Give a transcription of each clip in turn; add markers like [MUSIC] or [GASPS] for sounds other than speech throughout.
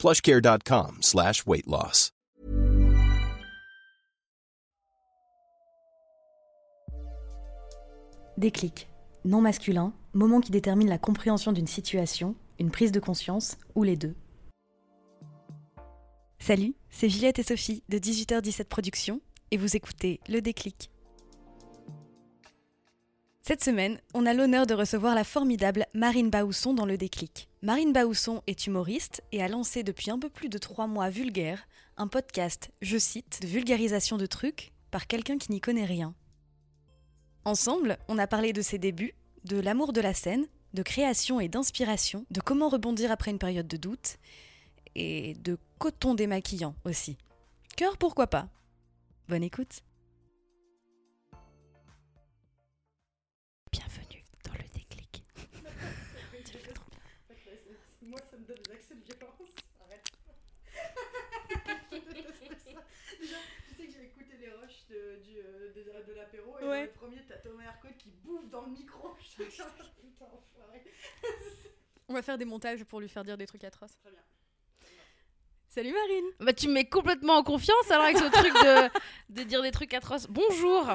plushcare.com slash weight. Déclic. Non masculin, moment qui détermine la compréhension d'une situation, une prise de conscience ou les deux. Salut, c'est Juliette et Sophie de 18h17 Productions et vous écoutez Le Déclic. Cette semaine, on a l'honneur de recevoir la formidable Marine Baousson dans Le Déclic. Marine Baousson est humoriste et a lancé depuis un peu plus de trois mois Vulgaire, un podcast, je cite, de vulgarisation de trucs par quelqu'un qui n'y connaît rien. Ensemble, on a parlé de ses débuts, de l'amour de la scène, de création et d'inspiration, de comment rebondir après une période de doute, et de coton démaquillant aussi. Cœur, pourquoi pas? Bonne écoute de, de l'apéro et Ouais. dans le premier, t'as Thomas qui bouffe dans le micro. [LAUGHS] Putain, enfoiré. On va faire des montages pour lui faire dire des trucs atroces. Très bien. Salut Marine Bah tu me mets complètement en confiance alors avec ce [LAUGHS] truc de, de dire des trucs atroces. Bonjour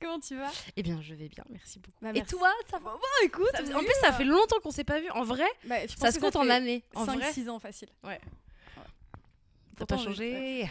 Comment tu vas? Eh bien je vais bien, merci beaucoup. Bah, Et toi, ça va? Bon écoute, Ça En plus ça fait longtemps qu'on s'est pas vu. En vrai, Bah, ça se compte en années. En vrai, 5-6 ans facile. t'as Pourtant, pas je- changé.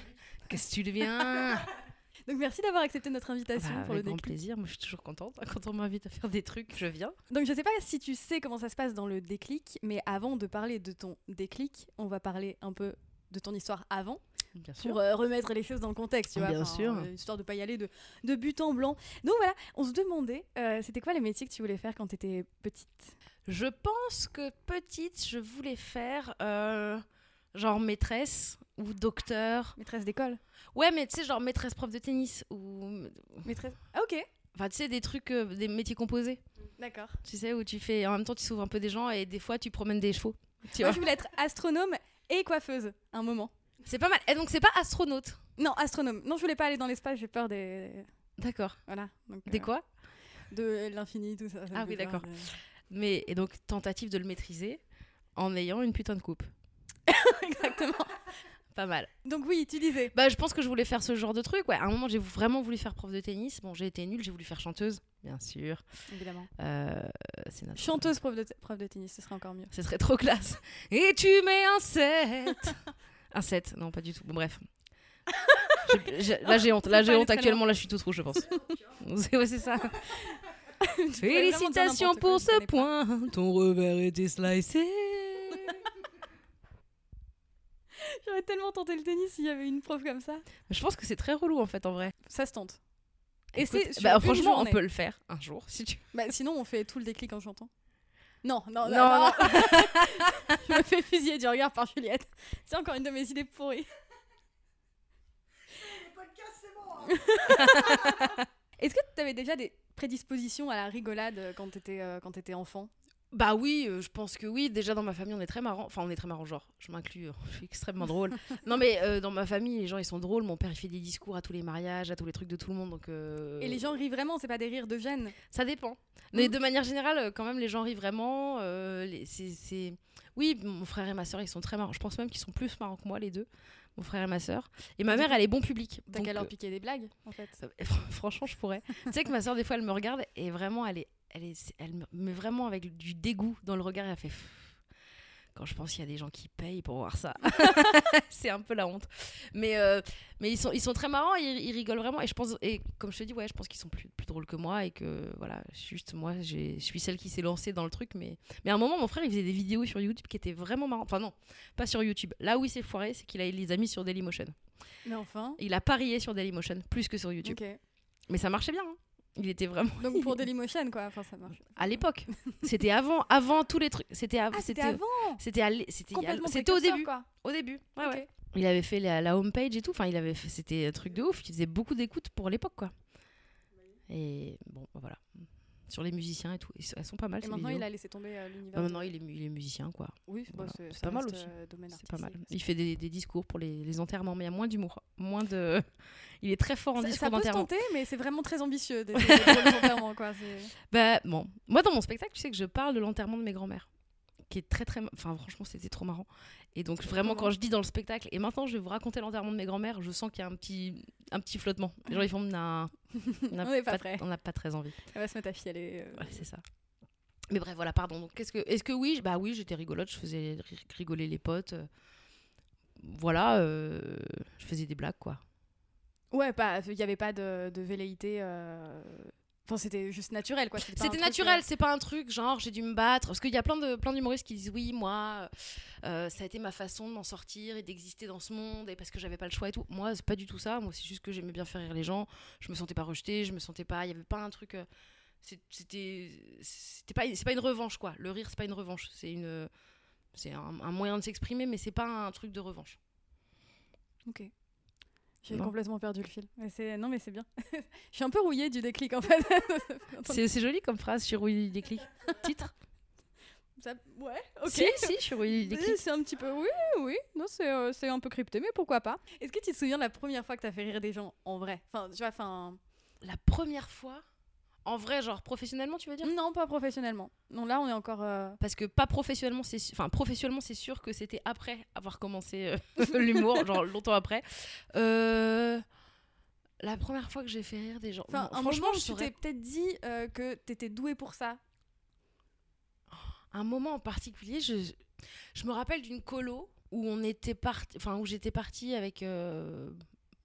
Qu'est-ce que tu deviens? [LAUGHS] Donc merci d'avoir accepté notre invitation Bah, pour le Avec grand déclic. plaisir, moi je suis toujours contente. Quand on m'invite à faire des trucs, je viens. Donc je sais pas si tu sais comment ça se passe dans le déclic, mais avant de parler de ton déclic, on va parler un peu de ton histoire avant Bien pour euh, remettre les choses dans le contexte, tu vois. Bien enfin, sûr. euh, histoire de pas y aller de, de but en blanc. Donc voilà, on se demandait, euh, c'était quoi les métiers que tu voulais faire quand tu étais petite? Je pense que petite, je voulais faire euh, genre maîtresse ou docteur. Maîtresse d'école Ouais, mais tu sais, genre maîtresse prof de tennis ou. Maîtresse Ah ok, Enfin, tu sais, des trucs, euh, des métiers composés. d'accord. Tu sais, où tu fais. En même temps, tu sauves un peu des gens et des fois, tu promènes des chevaux. Tu Moi vois je voulais être astronome et coiffeuse, un moment. C'est pas mal. Et donc, c'est pas astronaute? Non, astronome. Non, je voulais pas aller dans l'espace, j'ai peur des... D'accord. Voilà. donc, Des euh, quoi? De l'infini, tout ça. Ah oui, d'accord. de- Mais, et donc, tentative de le maîtriser en ayant une putain de coupe. [LAUGHS] Exactement. Pas mal. Donc oui, tu disais. Bah, je pense que je voulais faire ce genre de truc. Ouais. À un moment, j'ai vraiment voulu faire prof de tennis. Bon, j'ai été nulle, j'ai voulu faire chanteuse, bien sûr. Évidemment. Euh, c'est notre... Chanteuse prof de, prof de tennis, ce serait encore mieux. Ce serait trop classe. Et tu mets un 7. [LAUGHS] un 7, non, pas du tout. Bon, bref. Là, j'ai honte. Là, j'ai honte actuellement. Là, je suis tout trop, je pense. [LAUGHS] c'est ouais, c'est ça. Félicitations pour ce point. Ton revers était slicé. J'aurais tellement tenté le tennis s'il y avait une prof comme ça. Je pense que c'est très relou en fait en vrai. Ça se tente. Et c'est bah, franchement, on peut le faire un jour si tu. Bah, sinon, on fait tout le déclic en chantant. Non, non, non. Non, non. [LAUGHS] je me fais fusiller du regard par Juliette. C'est encore une de mes idées pourries. Hein. [LAUGHS] Est-ce que tu avais déjà des prédispositions à la rigolade euh, quand t'étais euh, quand t'étais enfant? Bah oui, euh, je pense que oui. Déjà dans ma famille, on est très marrant. Enfin, on est très marrant, genre. Je m'inclus. euh, [LAUGHS] je suis extrêmement drôle. [LAUGHS] non mais euh, dans ma famille, les gens ils sont drôles. Mon père il fait des discours à tous les mariages, à tous les trucs de tout le monde. Donc. Et les gens rient vraiment, c'est pas des rires de gêne. Ça dépend. Mais Mhm. de manière générale, quand même, les gens rient vraiment. les- c'est, c'est- Oui, mon frère et ma soeur, ils sont très marrants. Je pense même qu'ils sont plus marrants que moi, les deux. Mon frère et ma soeur. Et ma mère, elle est bon public. T'as Donc, qu'à leur piquer des blagues, en fait. [LAUGHS] Franchement, je pourrais. tu sais que ma soeur, des fois, elle me regarde et vraiment, elle est, elle est, elle me met vraiment avec du dégoût dans le regard. Et elle fait. Quand je pense qu'il y a des gens qui payent pour voir ça, [LAUGHS] c'est un peu la honte. Mais, euh, mais ils sont, ils sont très marrants, ils, ils rigolent vraiment. Et je pense, et comme je te dis, ouais, je pense qu'ils sont plus, plus drôles que moi et que voilà, juste moi, je suis celle qui s'est lancée dans le truc. Mais, mais à un moment, mon frère, il faisait des vidéos sur YouTube qui étaient vraiment marrantes. Enfin non, pas sur YouTube. Là où il s'est foiré, c'est qu'il a les a mis sur Dailymotion. Mais enfin. Il a parié sur Dailymotion plus que sur YouTube. Mais ça marchait bien. hein. Il était vraiment [LAUGHS] Donc pour [LAUGHS] Dailymotion, quoi. Enfin, ça marche. à l'époque. C'était avant, avant tous les trucs. C'était av- Ah, c'était avant c'était c'était au début. quoi. Au début. Ouais, Ok. ouais. Il avait fait la, la homepage et tout. Enfin, il avait fait- c'était un truc de ouf. Il faisait beaucoup d'écoutes pour l'époque, quoi. Et bon, bah, voilà. Sur les musiciens et tout. Sont- Elles sont pas mal, Et maintenant, vidéos. il a laissé tomber euh, l'univers. Bah, maintenant, il est, il est musicien, quoi. Oui, bah, Voilà. c'est C'est pas mal aussi. C'est pas mal. Il fait des, des discours pour les, les enterrements, mais il y a moins d'humour. Moins de. [LAUGHS] Il est très fort en Ça, discours ça peut se d'enterrement. tenter, mais c'est vraiment très ambitieux des, des- [LAUGHS] des drôles d'enterrement, quoi. Bah, bon. Moi, dans mon spectacle, tu sais que je parle de l'enterrement de mes grands-mères. Qui est très, très. Enfin, franchement, c'était trop marrant. Et donc, vraiment, quand je dis dans le spectacle, et maintenant, je vais vous raconter l'enterrement de mes grands-mères, je sens qu'il y a un petit, un petit flottement. Les gens, ils font. On n'a [LAUGHS] pas n'a pas très envie. Elle va se mettre à fialer. euh. Ouais, c'est ça. Mais bref, voilà, pardon. Donc, qu'est-ce que, est-ce que oui, bah oui, j'étais rigolote, je faisais ri- rigoler les potes. euh, Voilà, euh, je faisais des blagues, quoi. Ouais, pas. Il n'y avait pas de, de velléité. euh, Enfin, c'était juste naturel, quoi. C'était naturel, euh, c'est pas un truc genre j'ai dû me battre. Parce qu'il y a plein de plein d'humoristes qui disent oui, moi, euh, ça a été ma façon de m'en sortir et d'exister dans ce monde et parce que j'avais pas le choix et tout. Moi, c'est pas du tout ça. Moi, c'est juste que j'aimais bien faire rire les gens. Je me sentais pas rejetée, je me sentais pas. Il y avait pas un truc. euh, c'était pas c'est pas une revanche quoi. Le rire c'est pas une revanche. C'est une c'est un, un moyen de s'exprimer, mais c'est pas un truc de revanche. Ok. J'ai complètement perdu le fil. Mais non, mais c'est bien. [LAUGHS] je suis un peu rouillée du déclic en fait. [LAUGHS] C'est joli comme phrase. Je suis rouillée du déclic. Titre. Ça- Ouais. Ok. Si si, je suis rouillée du Oui, déclic. C'est un petit peu. Oui, oui. Non, c'est euh, un peu crypté, mais pourquoi pas. Est-ce que tu te souviens de la première fois que t'as fait rire des gens en vrai? Enfin, tu vois, enfin. La première fois? En vrai, genre professionnellement, tu veux dire? Non, pas professionnellement. Non, là, on est encore. euh, parce que pas professionnellement c'est enfin professionnellement c'est sûr que c'était après avoir commencé euh, [LAUGHS] l'humour genre longtemps après Euh, la première fois que j'ai fait rire des gens Enfin, non, un franchement moment je tu t'es peut-être dit que t'étais doué pour ça. un moment en particulier je je me rappelle d'une colo où on était parti enfin où j'étais partie avec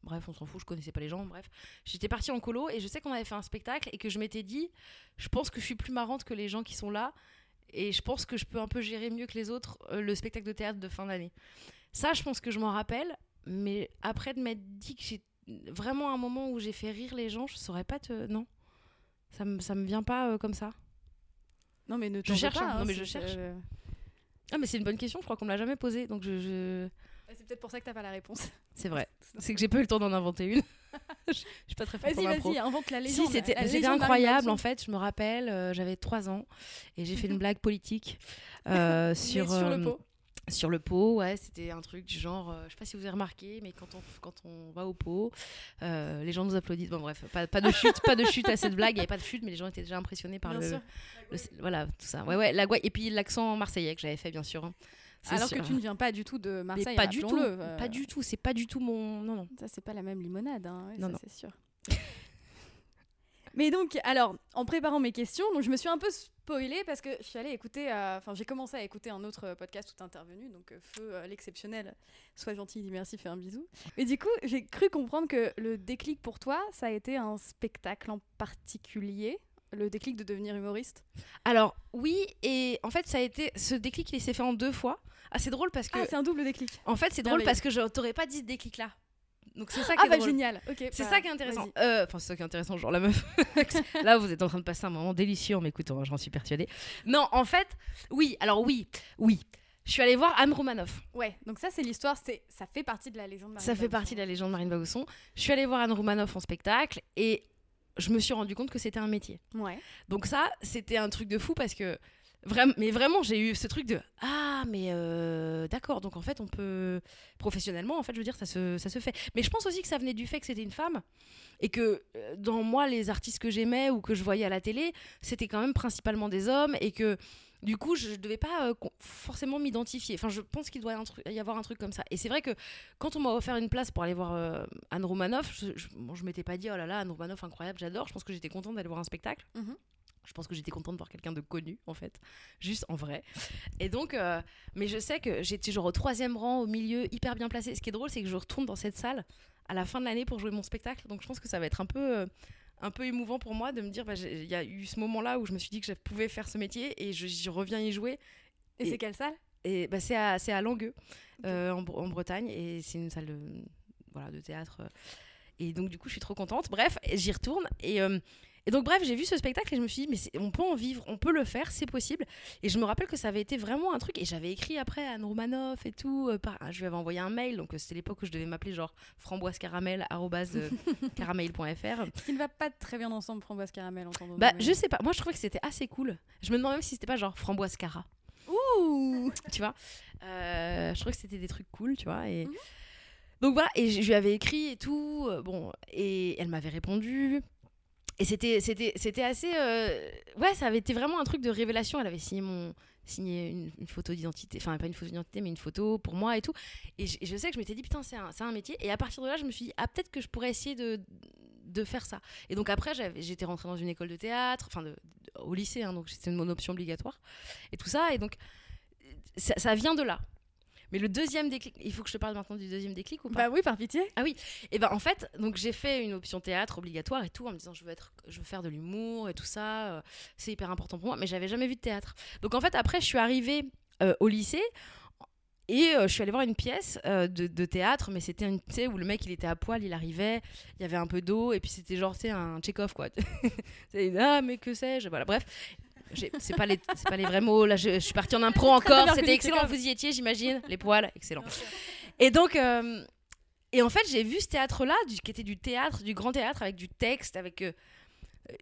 Bref, on s'en fout, je connaissais pas les gens, bref. J'étais partie en colo et je sais qu'on avait fait un spectacle et que je m'étais dit, je pense que je suis plus marrante que les gens qui sont là et je pense que je peux un peu gérer mieux que les autres euh, le spectacle de théâtre de fin d'année. Ça, je pense que je m'en rappelle, mais après de m'être dit que j'ai vraiment un moment où j'ai fait rire les gens, je saurais pas te. Non. Ça me, ça me vient pas euh, comme ça. Non, mais ne Je cherche, pas, hein. Non, hein, mais je cherche. euh, Ah, mais c'est une bonne question, je crois qu'on me l'a jamais posée, donc je. je- C'est peut-être pour ça que t'as pas la réponse. C'est vrai. [LAUGHS] C'est que j'ai pas eu le temps d'en inventer une. [LAUGHS] je suis pas très forte Vas-y, en impro. vas-y, invente la légende. c'était incroyable en fait. Je me rappelle, euh, j'avais 3 ans et j'ai fait une [LAUGHS] blague politique euh, sur, sur euh, le pot. sur le pot. Ouais, c'était un truc du genre, euh, je sais pas si vous avez remarqué, mais quand on, quand on va au pot, euh, les gens nous applaudissent. Bon, bref, pas, pas de chute, pas de chute à cette blague. Il n'y avait pas de chute, mais les gens étaient déjà impressionnés par Bien le, sûr. le- Voilà, tout ça. Ouais, ouais, la. Et puis l'accent marseillais que j'avais fait, bien sûr. hein. Alors sûr. que tu ne viens pas du tout de Mais Marseille. pas du tout, euh, pas du tout. C'est pas du tout mon. Non, non. Ça, c'est pas la même limonade, hein, ouais, Non, c'est sûr. [LAUGHS] Mais donc, alors, en préparant mes questions, donc je me suis un peu spoilée parce que je suis allée écouter, euh, enfin, j'ai commencé à écouter un autre podcast t'es intervenu, donc euh, Feu, euh, l'exceptionnel, sois gentil, dis merci, fais un bisou. Et du coup, j'ai cru comprendre que le déclic pour toi, ça a été un spectacle en particulier, le déclic de devenir humoriste? Alors oui, et en fait ça a été ce déclic, il s'est fait en deux fois. Ah c'est drôle parce que Ah, c'est un double déclic. en fait c'est drôle parce que je t'aurais pas dit ce déclic là. Donc c'est ça qui Ah est bah drôle. génial. C'est bah, ça qui est intéressant. Euh, Enfin, c'est ça qui est intéressant, genre la meuf. [LAUGHS] Là, vous êtes en train de passer un moment délicieux en m'écoutant, j'en suis persuadée. Non, en fait, oui, alors oui, oui. Je suis allée voir Anne Romanoff. Ouais, donc ça c'est l'histoire, c'est ça fait partie de la légende. Marine Ça fait partie de la légende Marine Bausson. Je suis allée voir Anne Romanoff en spectacle et je me suis rendu compte que c'était un métier. Ouais. Donc ça, c'était un truc de fou parce que mais vraiment, j'ai eu ce truc de ah mais euh, d'accord. Donc en fait, on peut professionnellement, en fait, je veux dire, ça se ça se fait. Mais je pense aussi que ça venait du fait que c'était une femme et que euh, dans moi, les artistes que j'aimais ou que je voyais à la télé, c'était quand même principalement des hommes et que du coup, je ne devais pas euh, forcément m'identifier. Enfin, je pense qu'il doit y avoir un truc- comme ça. Et c'est vrai que quand on m'a offert une place pour aller voir Anne Romanoff, je, je m'étais pas dit, oh là là, Anne Romanoff, incroyable, j'adore. Je pense que j'étais contente d'aller voir un spectacle. Mhm. Je pense que j'étais contente de voir quelqu'un de connu, en fait, juste en vrai. Et donc, euh, mais je sais que j'étais genre au troisième rang, au milieu, hyper bien placée. Ce qui est drôle, c'est que je retourne dans cette salle à la fin de l'année pour jouer mon spectacle. Donc, je pense que ça va être un peu, euh, un peu émouvant pour moi de me dire, bah, il y a eu ce moment-là où je me suis dit que je pouvais faire ce métier et je, reviens y jouer. Et, Et- c'est quelle salle? Et bah, c'est à, Langueux, euh, en, Bre- en Bretagne, et c'est une salle de, voilà, de théâtre. Et donc, du coup, je suis trop contente. Bref, j'y retourne. Et, euh, et donc, bref, j'ai vu ce spectacle et je me suis dit, mais on peut en vivre, on peut le faire, c'est possible. Et je me rappelle que ça avait été vraiment un truc. Et j'avais écrit après à Anne Romanoff et tout. euh, par- je lui avais envoyé un mail. Donc, euh, c'était l'époque où je devais m'appeler genre framboise caramel, arrobase, euh, [LAUGHS] caramel.fr. Ce qui ne va pas très bien ensemble, framboise caramel, entendons Bah, je sais pas. Moi, je trouvais que c'était assez cool. Je me demandais même si c'était pas genre framboise cara. Ouh [LAUGHS] tu vois? Euh, je trouvais que c'était des trucs cool, tu vois. Et... Mhm. Donc voilà, et je lui avais écrit et tout, bon, et elle m'avait répondu. Et c'était, c'était, c'était assez... euh, Ouais, ça avait été vraiment un truc de révélation. Elle avait signé, mon... signé une, photo d'identité, enfin pas une photo d'identité, mais une photo pour moi et tout. Et je, sais que je m'étais dit, putain, c'est un, c'est un métier. Et à partir de là, je me suis dit, ah, peut-être que je pourrais essayer de, de faire ça. Et donc après, j'étais rentrée dans une école de théâtre, enfin au lycée, hein, donc c'était mon option obligatoire. Et tout ça, et donc ça vient de là. Mais le deuxième déclic, il faut que je te parle maintenant du deuxième déclic ou pas? Bah oui, par pitié. Et ben en fait, donc j'ai fait une option théâtre obligatoire et tout en me disant je veux être, je veux faire de l'humour et tout ça, euh, c'est hyper important pour moi. Mais j'avais jamais vu de théâtre. Donc en fait après je suis arrivée euh, au lycée. Et euh, je suis allée voir une pièce euh, de, de théâtre, mais c'était une, sais, où le mec il était à poil, il arrivait, il y avait un peu d'eau, et puis c'était genre, sais, un Tchekhov quoi. [LAUGHS] C'est, ah, mais que sais-je, voilà, bref. C'est pas, les, c'est pas les vrais mots, là je, je suis partie en impro [LAUGHS] encore, c'était excellent, vous y étiez, j'imagine, les poils, excellent. Et donc, euh, et en fait, j'ai vu ce théâtre-là, qui était du théâtre, du grand théâtre, avec du texte, avec euh,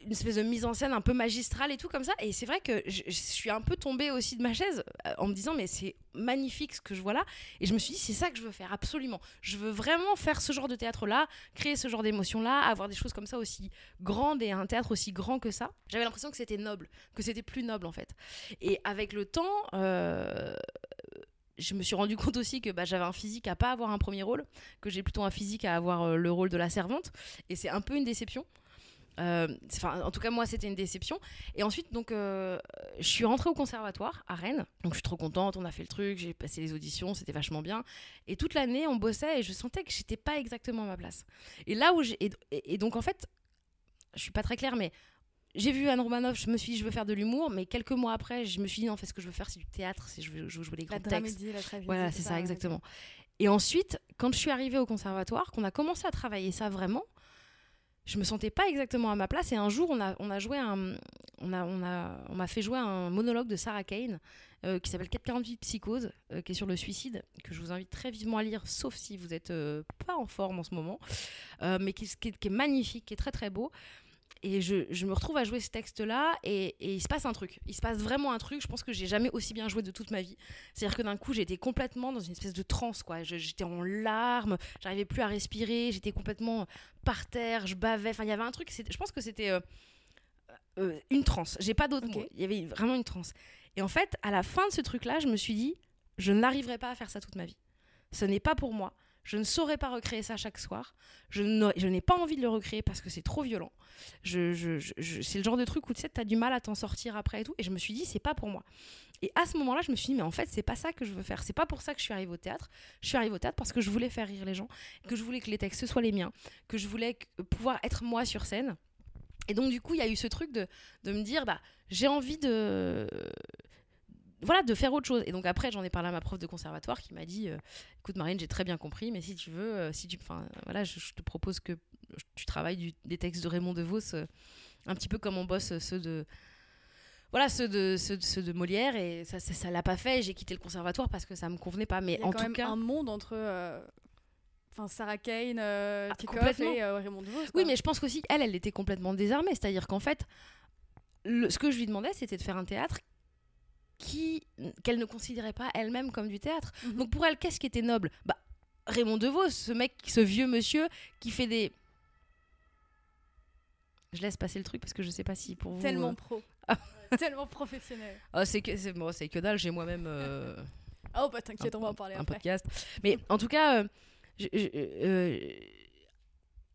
une espèce de mise en scène un peu magistrale et tout comme ça. Et c'est vrai que je, suis un peu tombée aussi de ma chaise euh, en me disant, mais c'est magnifique ce que je vois là. Et je me suis dit, c'est ça que je veux faire, absolument. Je veux vraiment faire ce genre de théâtre-là, créer ce genre d'émotion-là, avoir des choses comme ça aussi grandes et un théâtre aussi grand que ça. J'avais l'impression que c'était noble, que c'était plus noble en fait. Et avec le temps, euh, je me suis rendu compte aussi que bah, j'avais un physique à pas avoir un premier rôle, que j'ai plutôt un physique à avoir euh, le rôle de la servante. Et c'est un peu une déception. Euh, enfin, en tout cas, moi, c'était une déception. Et ensuite, donc, euh, je suis rentrée au conservatoire à Rennes. Donc, je suis trop contente. On a fait le truc. J'ai passé les auditions. C'était vachement bien. Et toute l'année, on bossait et je sentais que j'étais pas exactement à ma place. Et là où j'ai. Et, donc, en fait, je suis pas très claire, mais j'ai vu Anne Romanoff. Je me suis dit, je veux faire de l'humour. Mais quelques mois après, je me suis dit, non, en fait, ce que je veux faire, c'est du théâtre. C'est je veux, je veux jouer les La grands textes. dramédie, la tragédie. Voilà, c'est ça, exactement. Et ensuite, quand je suis arrivée au conservatoire, qu'on a commencé à travailler ça vraiment, je me sentais pas exactement à ma place. Et un jour, on a, on a joué un, on a, on a, on m'a fait jouer un monologue de Sarah Kane euh, qui s'appelle 448 Psychose, euh, qui est sur le suicide, que je vous invite très vivement à lire, sauf si vous êtes euh, pas en forme en ce moment, mais qui est magnifique, qui est très très beau. Et je, je me retrouve à jouer ce texte-là et, et il se passe un truc. Il se passe vraiment un truc. Je pense que j'ai jamais aussi bien joué de toute ma vie. C'est-à-dire que d'un coup, j'étais complètement dans une espèce de transe, quoi. J'étais en larmes, j'arrivais plus à respirer, j'étais complètement par terre, je bavais. Enfin, il y avait un truc. Je pense que c'était euh, euh, une transe. J'ai pas d'autres Ok. mots. Il y avait vraiment une transe. Et en fait, à la fin de ce truc-là, je me suis dit, je n'arriverai pas à faire ça toute ma vie. Ce n'est pas pour moi. Je ne saurais pas recréer ça chaque soir. Je n'ai pas envie de le recréer parce que c'est trop violent. Je, c'est le genre de truc où tu as du mal à t'en sortir après et tout. Et je me suis dit, c'est pas pour moi. Et à ce moment-là, je me suis dit, mais en fait, c'est pas ça que je veux faire. C'est pas pour ça que je suis arrivée au théâtre. Je suis arrivée au théâtre parce que je voulais faire rire les gens, que je voulais que les textes soient les miens, que je voulais pouvoir être moi sur scène. Et donc, du coup, il y a eu ce truc de, de me dire, bah, j'ai envie de. Voilà, de faire autre chose. Et donc après, j'en ai parlé à ma prof de conservatoire qui m'a dit euh, Écoute, Marine, j'ai très bien compris, mais si tu veux, euh, si tu, enfin, voilà, je, je te propose que tu travailles du- des textes de Raymond DeVos, euh, un petit peu comme on bosse ceux de. Voilà, ceux de, ceux, de- ceux de Molière, et ça, ça, ça l'a pas fait. J'ai quitté le conservatoire parce que ça me convenait pas. Mais Il y a en quand tout même cas. un monde entre enfin Sarah Kane, Ah, et Raymond DeVos. Oui, mais je pense qu'aussi, elle, elle était complètement désarmée. C'est-à-dire qu'en fait, le- ce que je lui demandais, c'était de faire un théâtre qui qu'elle ne considérait pas elle-même comme du théâtre. Mhm. Donc pour elle, qu'est-ce qui était noble? Bah Raymond DeVos, ce mec, ce vieux monsieur qui fait des je laisse passer le truc parce que je sais pas si pour vous. tellement euh, pro, Ah. [LAUGHS] tellement professionnel. ah, c'est que c'est bon, c'est que dalle. J'ai moi-même euh, [LAUGHS] Oh bah t'inquiète, on va en parler un après. podcast. Mais en tout cas, euh, je, je- euh,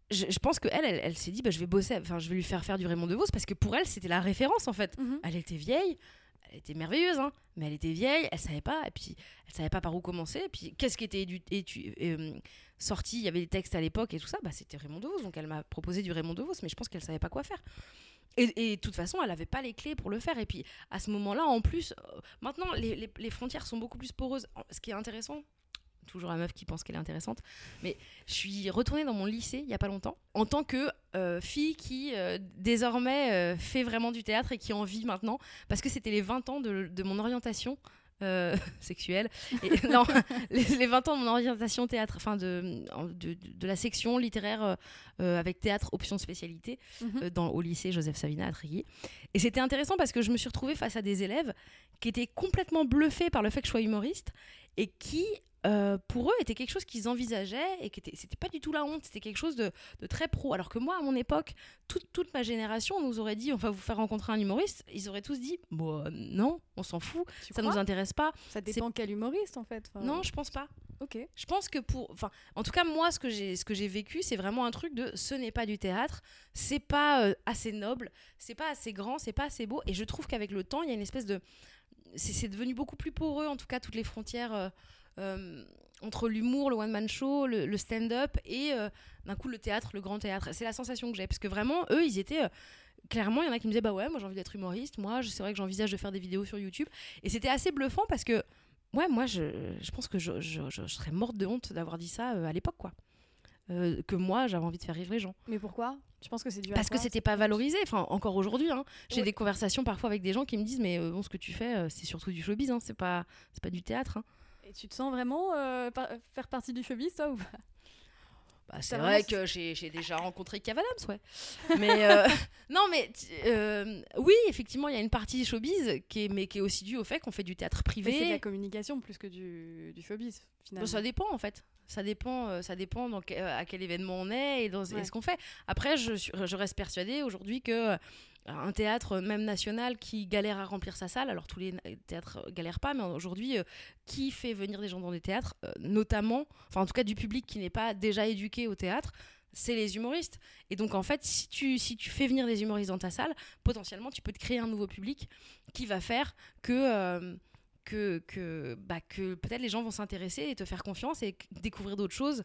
je- je pense que elle, elle, elle s'est dit, bah, je vais bosser, enfin, je vais lui faire faire du Raymond DeVos parce que pour elle, c'était la référence en fait. Mhm. Elle était vieille, elle était merveilleuse, hein, mais elle était vieille, elle savait pas, et puis elle savait pas par où commencer. Et puis qu'est-ce qui était euh, sorti Il y avait des textes à l'époque et tout ça, bah, c'était Raymond DeVos. Donc elle m'a proposé du Raymond DeVos, mais je pense qu'elle savait pas quoi faire. Et, de toute façon, elle avait pas les clés pour le faire. Et puis à ce moment-là, en plus, euh, maintenant, les frontières sont beaucoup plus poreuses. Ce qui est intéressant, toujours la meuf qui pense qu'elle est intéressante. Mais je suis retournée dans mon lycée il y a pas longtemps en tant que euh, fille qui euh, désormais euh, fait vraiment du théâtre et qui en vit maintenant parce que c'était les 20 ans de, de mon orientation. [LAUGHS] sexuelle et [LAUGHS] non les, les 20 ans de mon orientation théâtre enfin de, de, de la section littéraire avec théâtre option spécialité Mhm. dans, au lycée Joseph Savina à Tréguier. Et c'était intéressant parce que je me suis retrouvée face à des élèves qui étaient complètement bluffés par le fait que je sois humoriste et qui, euh, pour eux, était quelque chose qu'ils envisageaient et qui était, c'était pas du tout la honte, c'était quelque chose de, de très pro. Alors que moi, à mon époque, toute, toute ma génération, on nous aurait dit on va vous faire rencontrer un humoriste. Ils auraient tous dit bon, euh, non, on s'en fout, Tu ça nous intéresse pas. Ça dépend quel humoriste en fait. Enfin, Non, je pense pas. Ok. Je pense que pour, enfin, en tout cas moi, ce que j'ai, ce que j'ai vécu, c'est vraiment un truc de, ce n'est pas du théâtre, c'est pas euh, assez noble, c'est pas assez grand, c'est pas assez beau, et je trouve qu'avec le temps, il y a une espèce de, c'est, c'est devenu beaucoup plus poreux, en tout cas toutes les frontières euh, entre l'humour, le one man show, le, le stand-up et euh, d'un coup le théâtre, le grand théâtre. C'est la sensation que j'ai, parce que vraiment, eux, ils étaient euh, Clairement, il y en a qui me disaient Bah ouais, moi j'ai envie d'être humoriste, moi c'est vrai que j'envisage de faire des vidéos sur YouTube. Et c'était assez bluffant parce que Ouais, moi, je, je pense que je, je- serais morte de honte d'avoir dit ça euh, à l'époque, quoi. Euh, que moi, j'avais envie de faire rire les gens. Mais pourquoi? Tu penses que c'est dû à Parce que c'était pas valorisé. Enfin, encore aujourd'hui, hein, j'ai des conversations parfois avec des gens qui me disent Mais euh, bon, ce que tu fais, euh, c'est surtout du showbiz, hein, c'est pas, c'est pas du théâtre. hein. Et tu te sens vraiment euh, par- faire partie du showbiz, toi ou pas? Bah, c'est vrai que j'ai déjà rencontré Kev Adams, ouais. [LAUGHS] Mais euh, [LAUGHS] non, mais euh, oui, effectivement, il y a une partie du showbiz qui est, mais qui est aussi due au fait qu'on fait du théâtre Mais c'est de la privé. communication plus que du, du showbiz, finalement. Bon, ça dépend en fait. Ça dépend, euh, ça dépend dans que- à quel événement on est et, dans, et Ouais. ce qu'on fait. Après, je, reste persuadée aujourd'hui que euh, un théâtre, même national, qui galère à remplir sa salle, alors tous les théâtres galèrent pas, mais aujourd'hui, euh, qui fait venir des gens dans des théâtres, euh, notamment, enfin en tout cas du public qui n'est pas déjà éduqué au théâtre, c'est les humoristes. Et donc en fait, si tu, si tu fais venir des humoristes dans ta salle, potentiellement tu peux te créer un nouveau public qui va faire que... euh, que, que, bah, que peut-être les gens vont s'intéresser et te faire confiance et découvrir d'autres choses,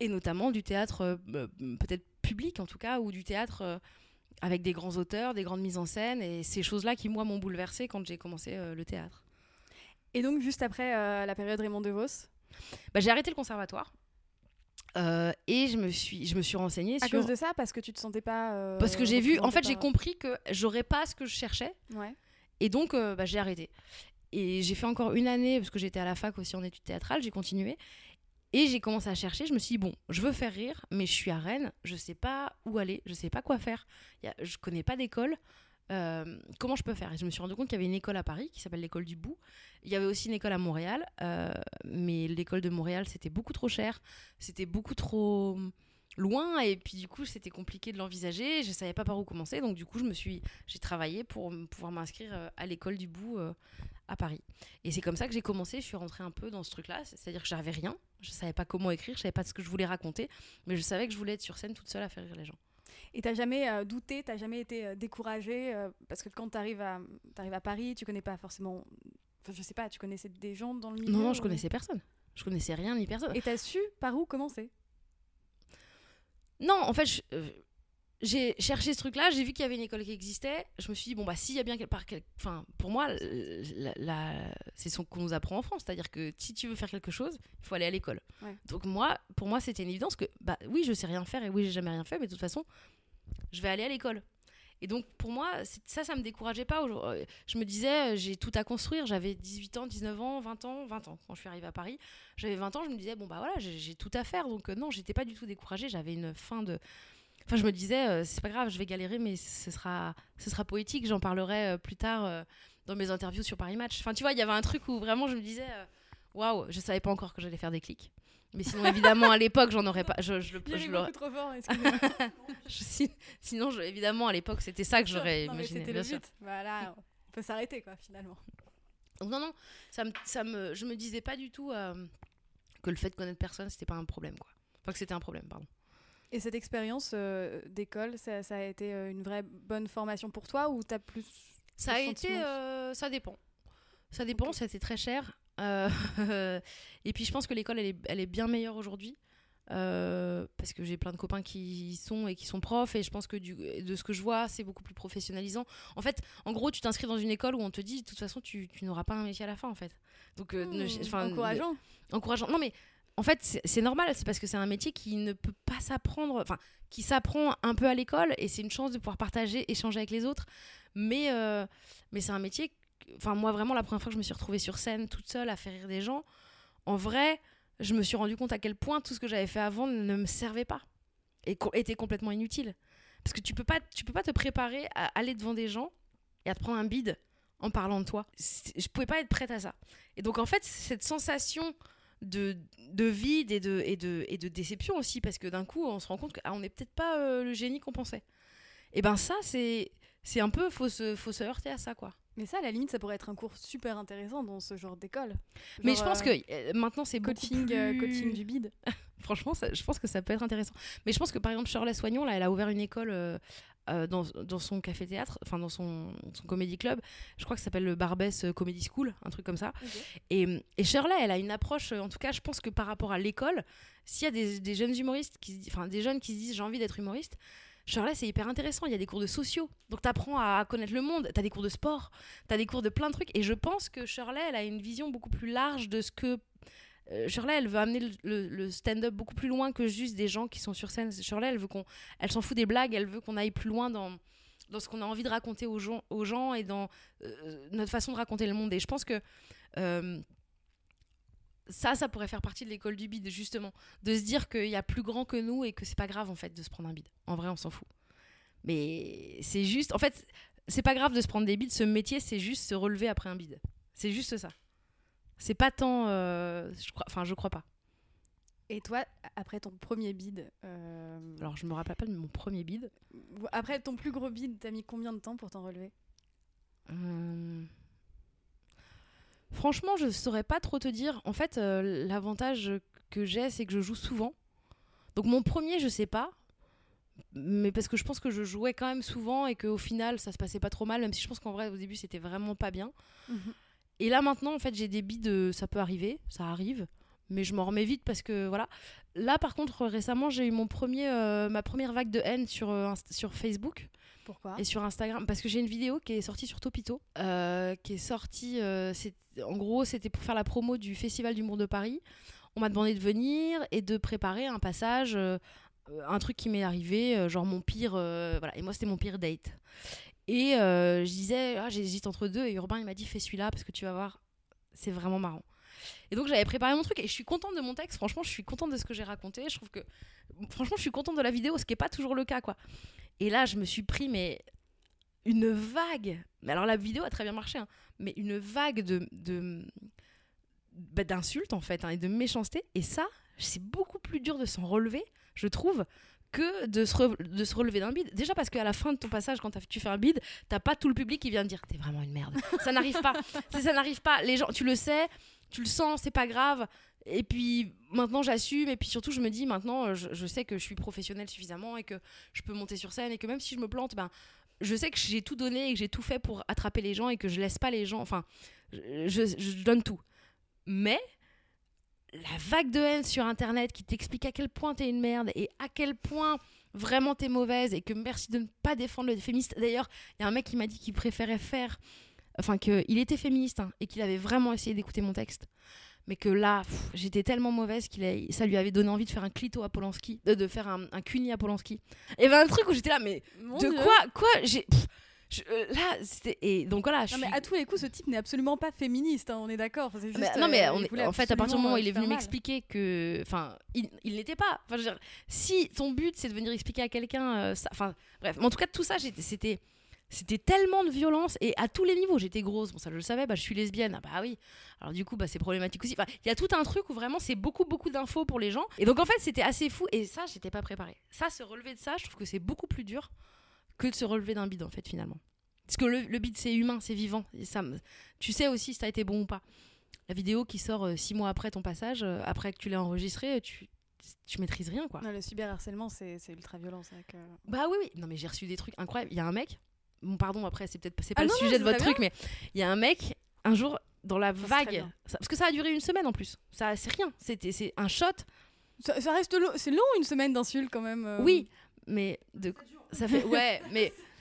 et notamment du théâtre euh, euh, peut-être public en tout cas, ou du théâtre euh, avec des grands auteurs, des grandes mises en scène, et ces choses-là qui, moi, m'ont bouleversée quand j'ai commencé euh, le théâtre. Et donc, juste après la période Raymond DeVos, Bah, j'ai arrêté le conservatoire. euh, et je me suis, je me suis renseignée à sur. cause de ça, parce que tu te sentais pas. euh, Parce que j'ai vu, en fait, j'ai compris que j'aurais pas ce que je cherchais, Ouais. Et donc, euh, bah, j'ai arrêté. Et j'ai fait encore une année, parce que j'étais à la fac aussi en études théâtrales, j'ai continué. Et j'ai commencé à chercher. Je me suis dit, bon, je veux faire rire, mais je suis à Rennes, je sais pas où aller, je sais pas quoi faire. Y a, je connais pas d'école. Euh, comment je peux faire? Et je me suis rendu compte qu'il y avait une école à Paris qui s'appelle l'école du bout. Il y avait aussi une école à Montréal, euh, mais l'école de Montréal, c'était beaucoup trop cher, c'était beaucoup trop loin, et puis du coup, c'était compliqué de l'envisager. Je savais pas par où commencer, donc du coup, je me suis, j'ai travaillé pour pouvoir m'inscrire euh, à l'école du bout euh, à Paris. Et c'est comme ça que j'ai commencé. Je suis rentrée un peu dans ce truc-là, c'est-à-dire que j'avais rien, je savais pas comment écrire, je savais pas ce que je voulais raconter, mais je savais que je voulais être sur scène toute seule à faire rire les gens. Et t'as jamais euh, douté, t'as jamais été euh, découragé euh, parce que quand t'arrives à t'arrives à Paris, tu connais pas forcément. Enfin, je sais pas, tu connaissais des gens dans le milieu. Non, non, je connaissais personne. Je connaissais rien ni personne. Et t'as su par où commencer? Non, en fait, je- euh, j'ai cherché ce truc-là, j'ai vu qu'il y avait une école qui existait. Je me suis dit, bon, bah, s'il y a bien quelque part. quel- Enfin, pour moi, la- la- c'est ce qu'on nous apprend en France. C'est-à-dire que si tu veux faire quelque chose, il faut aller à l'école. Ouais. Donc, moi, pour moi, c'était une évidence que, bah, oui, je sais rien faire et oui, j'ai jamais rien fait, mais de toute façon, je vais aller à l'école. Et donc, pour moi, ça, ça me décourageait pas. aujourd'hui. Je me disais, euh, j'ai tout à construire. J'avais 18 ans, 19 ans, 20 ans, 20 ans. Quand je suis arrivée à Paris, j'avais 20 ans, je me disais, bon, bah voilà, j'ai tout à faire. Donc, euh, non, j'étais pas du tout découragée. J'avais une fin de. Enfin, je me disais, euh, c'est pas grave, je vais galérer, mais ce sera, ce sera poétique. J'en parlerai euh, plus tard euh, dans mes interviews sur Paris Match. Enfin, tu vois, il y avait un truc où vraiment je me disais, euh, waouh, je savais pas encore que j'allais faire des clics. Mais sinon, évidemment, à l'époque, j'en aurais pas. Je, je, je l'aurais- beaucoup trop fort, [LAUGHS] je- sinon, je- évidemment, à l'époque, c'était ça que j'aurais imaginé. C'était le but. Voilà, on peut s'arrêter quoi finalement. Donc non, non, ça me, ça me, je me disais pas du tout euh, que le fait de connaître personne, c'était pas un problème, quoi. Enfin, que c'était un problème, pardon. Et cette expérience euh, d'école, ça, ça a été euh, une vraie bonne formation pour toi ou t'as plus Ça a été, euh, ça dépend. Ça dépend, Ok. ça a été très cher. Euh, [LAUGHS] et puis je pense que l'école, elle est, elle est bien meilleure aujourd'hui. euh, parce que j'ai plein de copains qui y sont et qui sont profs et je pense que du, de ce que je vois c'est beaucoup plus professionnalisant en fait en gros tu t'inscris dans une école où on te dit de toute façon tu, tu n'auras pas un métier à la fin en fait donc euh, Mmh, enfin, encourageant. encourageant. Non, mais en fait, c'est normal, c'est parce que c'est un métier qui ne peut pas s'apprendre, enfin, qui s'apprend un peu à l'école et c'est une chance de pouvoir partager, échanger avec les autres. Mais, euh, mais c'est un métier, enfin, moi, vraiment, la première fois que je me suis retrouvée sur scène toute seule à faire rire des gens, en vrai, je me suis rendu compte à quel point tout ce que j'avais fait avant ne me servait pas et était complètement inutile. Parce que tu peux pas, tu peux pas te préparer à aller devant des gens et à te prendre un bide en parlant de toi. Je pouvais pas être prête à ça. Et donc en fait, cette sensation de, de vide et de, et, de, et de déception aussi, parce que d'un coup, on se rend compte qu'on n'est peut-être pas euh, le génie qu'on pensait. Et ben ça, c'est c'est un peu, faut se, faut se heurter à ça, quoi. Mais ça, à la limite, ça pourrait être un cours super intéressant dans ce genre d'école. Mais je pense euh, que euh, maintenant, c'est coaching, euh, plus- coaching du bide. [LAUGHS] Franchement, ça- je pense que ça peut être intéressant. Mais je pense que par exemple, Shirley Soignon, là, elle a ouvert une école euh, dans, dans son café-théâtre, enfin dans son, son comédie club. Je crois que ça s'appelle le Barbès Comedy School, un truc comme ça. Et, et Shirley, elle a une approche, en tout cas, je pense que par rapport à l'école, s'il y a des, des jeunes humoristes, qui, enfin des jeunes qui se disent j'ai envie d'être humoriste, Shirley, c'est hyper intéressant. Il y a des cours de sociaux. Donc, tu apprends à connaître le monde. Tu as des cours de sport. Tu as des cours de plein de trucs. Et je pense que Shirley, elle a une vision beaucoup plus large de ce que. euh, Shirley, elle veut amener le stand-up beaucoup plus loin que juste des gens qui sont sur scène. Shirley, elle veut qu'on, elle s'en fout des blagues. Elle veut qu'on aille plus loin dans dans ce qu'on a envie de raconter aux gens, aux gens et dans euh, notre façon de raconter le monde. Et je pense que euh, ça, ça pourrait faire partie de l'école du bide, justement. De se dire qu'il y a plus grand que nous et que c'est pas grave, en fait, de se prendre un bide. En vrai, on s'en fout. Mais c'est juste. En fait, c'est pas grave de se prendre des bides. Ce métier, c'est juste se relever après un bide. C'est juste ça. C'est pas tant. euh, je crois, enfin, je crois pas. Et toi, après ton premier bide, euh, Alors, je me rappelle pas de mon premier bide. après ton plus gros bide, t'as mis combien de temps pour t'en relever? Euh, Franchement, je saurais pas trop te dire. En fait, euh, l'avantage que j'ai, c'est que je joue souvent. Donc mon premier, je sais pas. Mais parce que je pense que je jouais quand même souvent et qu'au final, ça se passait pas trop mal, même si je pense qu'en vrai, au début, c'était vraiment pas bien. Et là, maintenant, en fait, j'ai des bides, euh, ça peut arriver, ça arrive, mais je m'en remets vite parce que voilà. Là, par contre, récemment, j'ai eu mon premier, euh, ma première vague de haine sur, euh, sur Facebook. Pourquoi? Et sur Instagram. Parce que j'ai une vidéo qui est sortie sur Topito euh, qui est sortie c'est- en gros c'était pour faire la promo du festival d'humour de Paris. On m'a demandé de venir et de préparer un passage un truc qui m'est arrivé genre mon pire voilà. Et moi c'était mon pire date. Et je disais ah, j'hésite entre deux. Et Urbain il m'a dit fais celui-là parce que tu vas voir c'est vraiment marrant et donc j'avais préparé mon truc et je suis contente de mon texte franchement je suis contente de ce que j'ai raconté je trouve que franchement je suis contente de la vidéo ce qui est pas toujours le cas quoi et là, je me suis pris, mais une vague. Mais alors, la vidéo a très bien marché, hein, mais une vague de, bah, d'insultes, en fait, hein, et de méchanceté. Et ça, c'est beaucoup plus dur de s'en relever, je trouve, que de se, de se relever d'un bide. Déjà parce qu'à la fin de ton passage, quand tu fais un bide, t'as pas tout le public qui vient te dire t'es vraiment une merde. Ça n'arrive pas. Ça n'arrive pas. Les gens, tu le sais, tu le sens, c'est pas grave. Et puis maintenant j'assume. Et puis surtout je me dis maintenant euh, je, sais que je suis professionnelle suffisamment et que je peux monter sur scène et que même si je me plante ben je sais que j'ai tout donné et que j'ai tout fait pour attraper les gens et que je laisse pas les gens enfin je, je- je donne tout. Mais la vague de haine sur internet qui t'explique à quel point t'es une merde et à quel point vraiment t'es mauvaise et que merci de ne pas défendre le féministe. D'ailleurs il y a un mec qui m'a dit qu'il préférait faire enfin qu'il était féministe hein, et qu'il avait vraiment essayé d'écouter mon texte mais que là, j'étais tellement mauvaise qu'il a- ça lui avait donné envie de faire un clito à Polanski, de, de faire un, un cuni à Polanski. Et ben un truc où j'étais là, mais Mon de Dieu. quoi, quoi, j'ai, je- euh, là, c'était et donc voilà, je Non, mais suis- à tous les coups, ce type n'est absolument pas féministe, hein, on est d'accord. Mais- non mais euh, on est- en fait à partir du moment où il est venu euh, m'expliquer que, enfin, il, il n'était pas. Enfin, je veux dire, si ton but c'est de venir expliquer à quelqu'un, euh, enfin, bref, mais en tout cas tout ça, c'était, c'était tellement de violence et à tous les niveaux. J'étais grosse, bon ça je le savais, bah je suis lesbienne, ah bah oui. Alors du coup bah c'est problématique aussi. Enfin, il y a tout un truc où vraiment c'est beaucoup beaucoup d'infos pour les gens. Et donc en fait c'était assez fou et ça j'étais pas préparée. Ça se relever de ça, je trouve que c'est beaucoup plus dur que de se relever d'un bide en fait finalement. Parce que le, le bide c'est humain, c'est vivant. Et ça, tu sais aussi si ça a été bon ou pas. La vidéo qui sort euh, six mois après ton passage, euh, après que tu l'aies enregistrée, tu, tu maîtrises rien quoi. Non, le cyberharcèlement, c'est ultra violent. Bah oui, oui. Non, mais j'ai reçu des trucs incroyables. Il y a un mec. Bon, pardon, après, c'est peut-être c'est pas Ah le non, non, sujet de votre truc, mais il y a un mec, un jour, dans la vague. ça- parce que ça a duré une semaine en plus. Ça, c'est rien. C'était c'est un shot. Ça, ça reste long, c'est long une semaine d'insultes quand même. euh. Oui, mais de... ça fait ouais, mais [LAUGHS]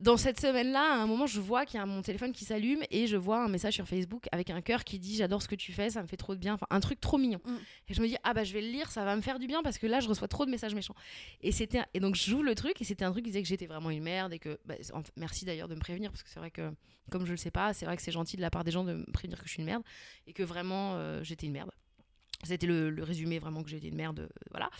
dans cette semaine-là, à un moment, je vois qu'il y a mon téléphone qui s'allume et je vois un message sur Facebook avec un cœur qui dit j'adore ce que tu fais, ça me fait trop de bien, enfin un truc trop mignon. Mm. Et je me dis ah bah je vais le lire, ça va me faire du bien parce que là je reçois trop de messages méchants. Et c'était et donc j'ouvre le truc et c'était un truc qui disait que j'étais vraiment une merde et que bah, en merci d'ailleurs de me prévenir parce que c'est vrai que comme je le sais pas, c'est vrai que c'est gentil de la part des gens de me prévenir que je suis une merde et que vraiment euh, j'étais une merde. C'était le, le résumé vraiment que j'étais une merde, euh, voilà.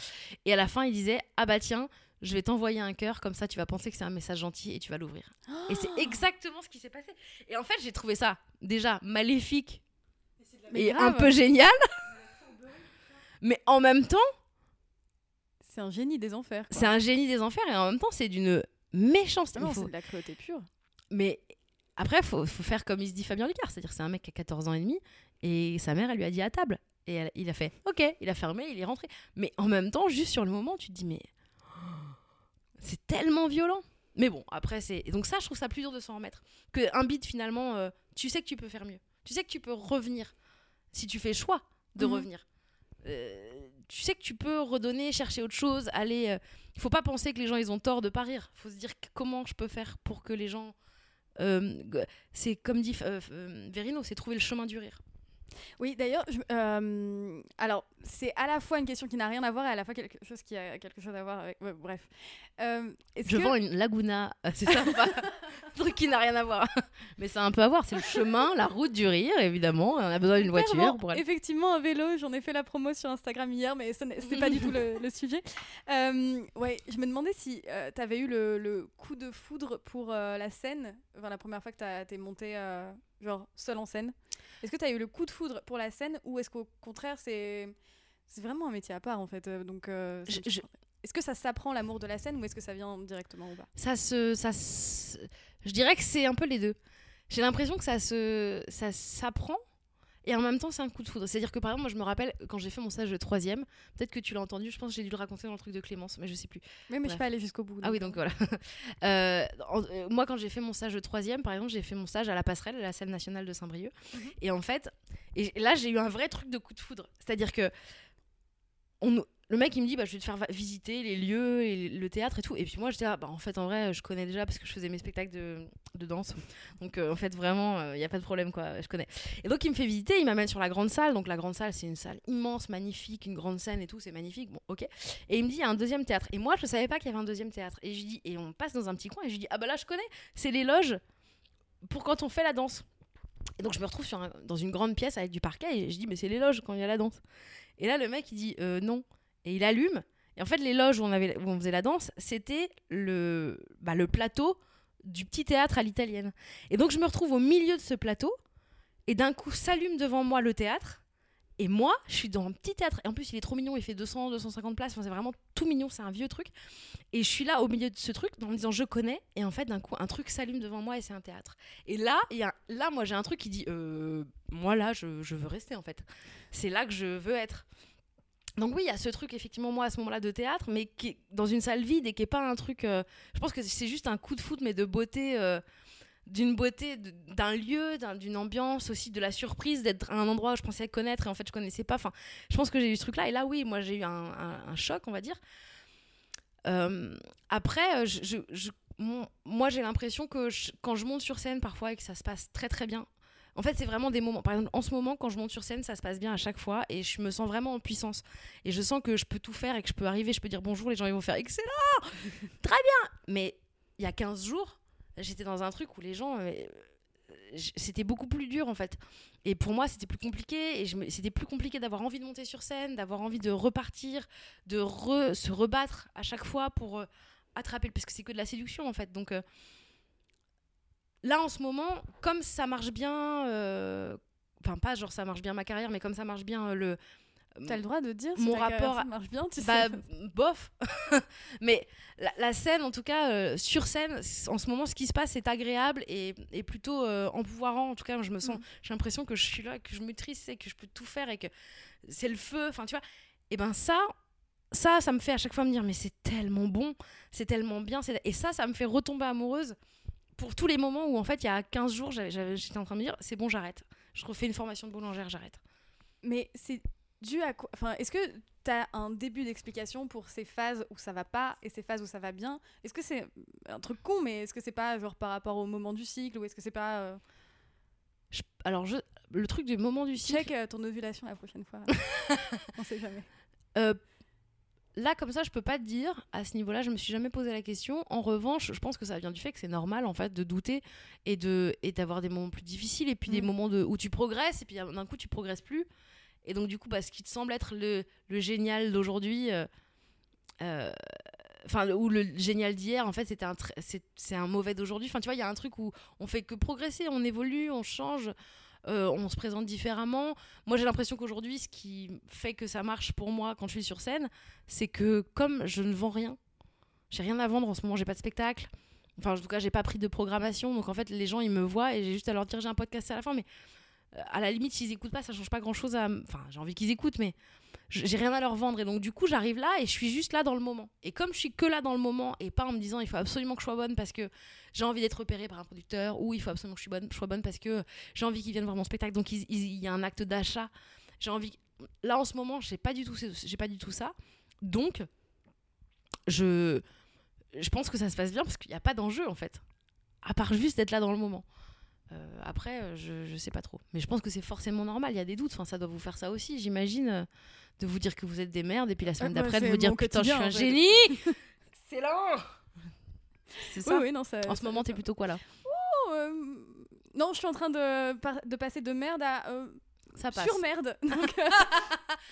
Et à la fin, il disait ah bah tiens, je vais t'envoyer un cœur comme ça, tu vas penser que c'est un message gentil et tu vas l'ouvrir. Et c'est [GASPS] exactement ce qui s'est passé. Et en fait, j'ai trouvé ça déjà maléfique Mais et grave. un peu génial. [LAUGHS] Mais en même temps, C'est un génie des enfers. c'est un génie des enfers et en même temps, c'est d'une méchanceté. Non, faut- c'est de la cruauté pure. Mais après, faut, faut faire comme il se dit Fabien Licard, c'est-à-dire c'est un mec qui a 14 ans et demi et sa mère, elle lui a dit à table. Et elle- il a fait OK, il a fermé, il est rentré. Mais en même temps, juste sur le moment, tu te dis mais [GASPS] c'est tellement violent. Mais bon, après c'est donc ça, je trouve ça plus dur de s'en remettre que un beat finalement. euh, tu sais que tu peux faire mieux. Tu sais que tu peux revenir si tu fais le choix de Mhm. revenir. Euh, tu sais que tu peux redonner, chercher autre chose, aller. euh, Il faut pas penser que les gens ils ont tort de pas rire. Faut se dire comment je peux faire pour que les gens. euh, c'est comme dit euh, euh, Verino, c'est trouver le chemin du rire. Oui, d'ailleurs, euh, alors c'est à la fois une question qui n'a rien à voir et à la fois quelque chose qui a quelque chose à voir avec. ouais, bref. Euh, Je que- vends une Laguna, euh, c'est ça pas Un truc qui n'a rien à voir. [LAUGHS] Mais c'est un peu à voir, c'est le chemin, la route du rire, évidemment. On a besoin d'une voiture pour aller. Effectivement, un vélo, j'en ai fait la promo sur Instagram hier, mais ce n'est pas du tout le, le sujet. Euh, ouais, je me demandais si tu avais eu le, le coup de foudre pour la scène, enfin, la première fois que tu es monté genre seul en scène. Est-ce que tu as eu le coup de foudre pour la scène ou est-ce qu'au contraire c'est c'est vraiment un métier à part en fait euh, donc euh, Je- je-. Est-ce que ça s'apprend l'amour de la scène ou est-ce que ça vient directement ou pas? Ça se, ça se- Je dirais que c'est un peu les deux. J'ai l'impression que ça se, ça s'apprend. Et en même temps, c'est un coup de foudre. C'est-à-dire que par exemple, moi, je me rappelle quand j'ai fait mon stage de troisième, peut-être que tu l'as entendu, je pense que j'ai dû le raconter dans le truc de Clémence, mais je sais plus. Oui, mais je Bref. suis pas allée jusqu'au bout. Ah oui, donc voilà. [LAUGHS] Euh, en- euh, moi, quand j'ai fait mon stage de troisième, par exemple, j'ai fait mon stage à la passerelle, à la scène nationale de Saint-Brieuc. Mhm. Et en fait, et là, j'ai eu un vrai truc de coup de foudre. C'est-à-dire que on, le mec, il me dit, bah, je vais te faire visiter les lieux et le théâtre et tout. Et puis moi, j'étais là, bah, en fait, en vrai, je connais déjà parce que je faisais mes spectacles de, de danse. Donc, euh, en fait, vraiment, il n'y a pas de problème, quoi. Je connais. Et donc, il me fait visiter, il m'amène sur la grande salle. Donc, la grande salle, c'est une salle immense, magnifique, une grande scène et tout, c'est magnifique. Bon, ok. Et il me dit, il y a un deuxième théâtre. Et moi, je savais pas qu'il y avait un deuxième théâtre. Et je dis, et on passe dans un petit coin, et je dis, ah bah là, je connais, c'est les loges pour quand on fait la danse. Et donc, je me retrouve dans une grande pièce avec du parquet, et je dis, mais c'est les loges quand il y a la danse. Et là, le mec, il dit, euh, non. Et il allume. Et en fait, les loges où on, avait, on faisait la danse, c'était le, bah, le plateau du petit théâtre à l'italienne. Et donc, je me retrouve au milieu de ce plateau, et d'un coup, s'allume devant moi le théâtre. Et moi, je suis dans un petit théâtre. Et en plus, il est trop mignon. Il fait 200, 250 places. Enfin, c'est vraiment tout mignon. C'est un vieux truc. Et je suis là au milieu de ce truc en me disant je connais. Et en fait, d'un coup, un truc s'allume devant moi et c'est un théâtre. Et là, y a, là, moi, j'ai un truc qui dit euh, moi, là, je, je veux rester en fait. C'est là que je veux être. Donc oui, il y a ce truc effectivement moi à ce moment-là de théâtre, mais qui est dans une salle vide et qui est pas un truc. euh, je pense que c'est juste un coup de foot, mais de beauté, euh, d'une beauté, d'un lieu, d'un- d'une ambiance aussi, de la surprise d'être à un endroit où je pensais connaître et en fait je connaissais pas. Enfin, je pense que j'ai eu ce truc-là et là oui, moi j'ai eu un, choc, on va dire. Euh, après, moi j'ai l'impression que quand je monte sur scène parfois et que ça se passe très très bien. En fait, c'est vraiment des moments. Par exemple, en ce moment, quand je monte sur scène, ça se passe bien à chaque fois et je me sens vraiment en puissance. Et je sens que je peux tout faire et que je peux arriver, je peux dire bonjour, les gens ils vont faire excellent, très bien. Mais il y a 15 jours, j'étais dans un truc où les gens. euh, c'était beaucoup plus dur en fait. Et pour moi, c'était plus compliqué. Et c'était plus compliqué d'avoir envie de monter sur scène, d'avoir envie de repartir, de se rebattre à chaque fois pour euh, attraper. Parce que c'est que de la séduction en fait. Donc euh, là, en ce moment, comme ça marche bien. euh, Enfin, pas genre ça marche bien ma carrière, mais comme ça marche bien euh, le. T'as le droit de dire si Mon carrière, rapport ça à- marche bien, tu bah, sais. bof. [LAUGHS] Mais la, la scène, en tout cas, euh, sur scène, en ce moment, ce qui se passe, c'est agréable et, et plutôt euh, empouvoirant. En tout cas, je me sens, Mm. j'ai l'impression que je suis là, que je maîtrise que je peux tout faire et que c'est le feu. Enfin, tu vois. Et ben ça, ça, ça me fait à chaque fois me dire, mais c'est tellement bon, c'est tellement bien. Et ça, ça me fait retomber amoureuse pour tous les moments où, en fait, il y a 15 jours, j'étais en train de me dire, c'est bon, j'arrête. Je refais une formation de boulangère, j'arrête. Mais c'est dû à quoi Enfin, est-ce que tu as un début d'explication pour ces phases où ça va pas et ces phases où ça va bien? Est-ce que c'est un truc con, mais est-ce que c'est pas genre par rapport au moment du cycle ou est-ce que c'est pas euh, Je- alors, je, le truc du moment du cycle. check euh, ton ovulation la prochaine fois [LAUGHS] On sait jamais. Euh, là, comme ça, je peux pas te dire. À ce niveau-là, je me suis jamais posé la question. En revanche, je pense que ça vient du fait que c'est normal, en fait, de douter et de et d'avoir des moments plus difficiles et puis des Mm. moments de, où tu progresses et puis d'un coup, tu progresses plus. Et donc, du coup, bah, ce qui te semble être le, le génial d'aujourd'hui, euh, euh, enfin, ou le génial d'hier, en fait, c'était un c'est un mauvais d'aujourd'hui. Enfin, tu vois, il y a un truc où on fait que progresser, on évolue, on change. Euh, on se présente différemment. Moi, j'ai l'impression qu'aujourd'hui, ce qui fait que ça marche pour moi quand je suis sur scène, c'est que comme je ne vends rien, j'ai rien à vendre en ce moment, j'ai pas de spectacle. Enfin, en tout cas, j'ai pas pris de programmation. Donc, en fait, les gens, ils me voient et j'ai juste à leur dire j'ai un podcast à la fin. Mais à la limite, s'ils écoutent pas, ça change pas grand chose Enfin, j'ai envie qu'ils écoutent, mais j'ai rien à leur vendre. Et donc, du coup, j'arrive là et je suis juste là dans le moment. Et comme je suis que là dans le moment et pas en me disant il faut absolument que je sois bonne parce que j'ai envie d'être repérée par un producteur ou il faut absolument que je, bonne, sois bonne parce que j'ai envie qu'ils viennent voir mon spectacle. Donc, ils- ils- il y a un acte d'achat. J'ai envie. Là, en ce moment, j'ai pas du tout, j'ai pas du tout ça. Donc, je, je pense que ça se passe bien parce qu'il n'y a pas d'enjeu en fait. À part juste d'être là dans le moment. Euh, après, euh, je, je sais pas trop. Mais je pense que c'est forcément normal. Il y a des doutes. Enfin, ça doit vous faire ça aussi, j'imagine. euh, de vous dire que vous êtes des merdes et puis la semaine bah, d'après de vous dire putain, je suis un fait. génie [LAUGHS] Excellent C'est ça Oui, oui, non, ça. En ce ça- moment, t'es plutôt quoi là? Oh, euh, Non, je suis en train de, par- de passer de merde à euh, Ça passe. sur merde. [LAUGHS] Donc, euh,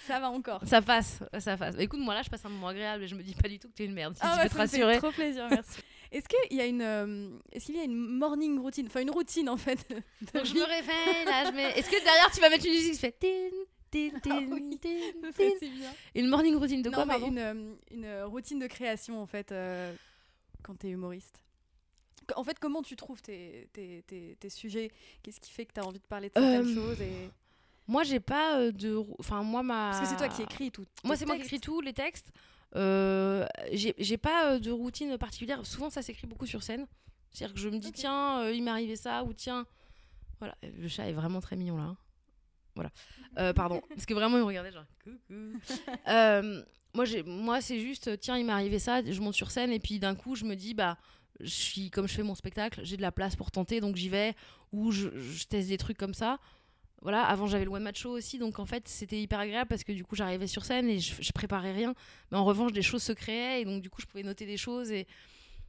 ça va encore. Ça passe, ça passe. Écoute, moi là, je passe un moment agréable et je me dis pas du tout que t'es une merde. Si Ah tu peux te ça me fait rassurer. trop plaisir, merci. [LAUGHS] Est-ce qu'il y a une, euh, est-ce qu'il y a une morning routine, enfin une routine en fait. [LAUGHS] Donc je me réveille, là, je mets. Est-ce que derrière tu vas mettre une musique qui fait tin, tin, tin, Ah tin, tin. Une morning routine de non, quoi, mais une, euh, une routine de création en fait euh, quand t'es humoriste. En fait, comment tu trouves tes, tes, tes, tes sujets? Qu'est-ce qui fait que t'as envie de parler de certaines Euh, choses et... Moi, j'ai pas euh, de. Enfin, moi, ma. Parce que c'est toi qui écris tout. Moi, c'est moi qui écris tout, les textes. Euh, j'ai pas euh, de routine particulière. Souvent, ça s'écrit beaucoup sur scène. C'est-à-dire que je me dis, tiens, euh, il m'est arrivé ça, ou tiens. Voilà, le chat est vraiment très mignon là. hein. Voilà. Euh, pardon. [LAUGHS] Parce que vraiment, il me regardait genre, coucou. [LAUGHS] Moi, moi c'est juste, tiens, il m'est arrivé ça, je monte sur scène, et puis d'un coup, je me dis, bah. Je suis comme je fais mon spectacle, j'ai de la place pour tenter, donc j'y vais, ou je, je teste des trucs comme ça voilà, avant j'avais le one match show aussi, donc en fait c'était hyper agréable parce que du coup j'arrivais sur scène et je, je préparais rien, mais en revanche des choses se créaient et donc du coup je pouvais noter des choses et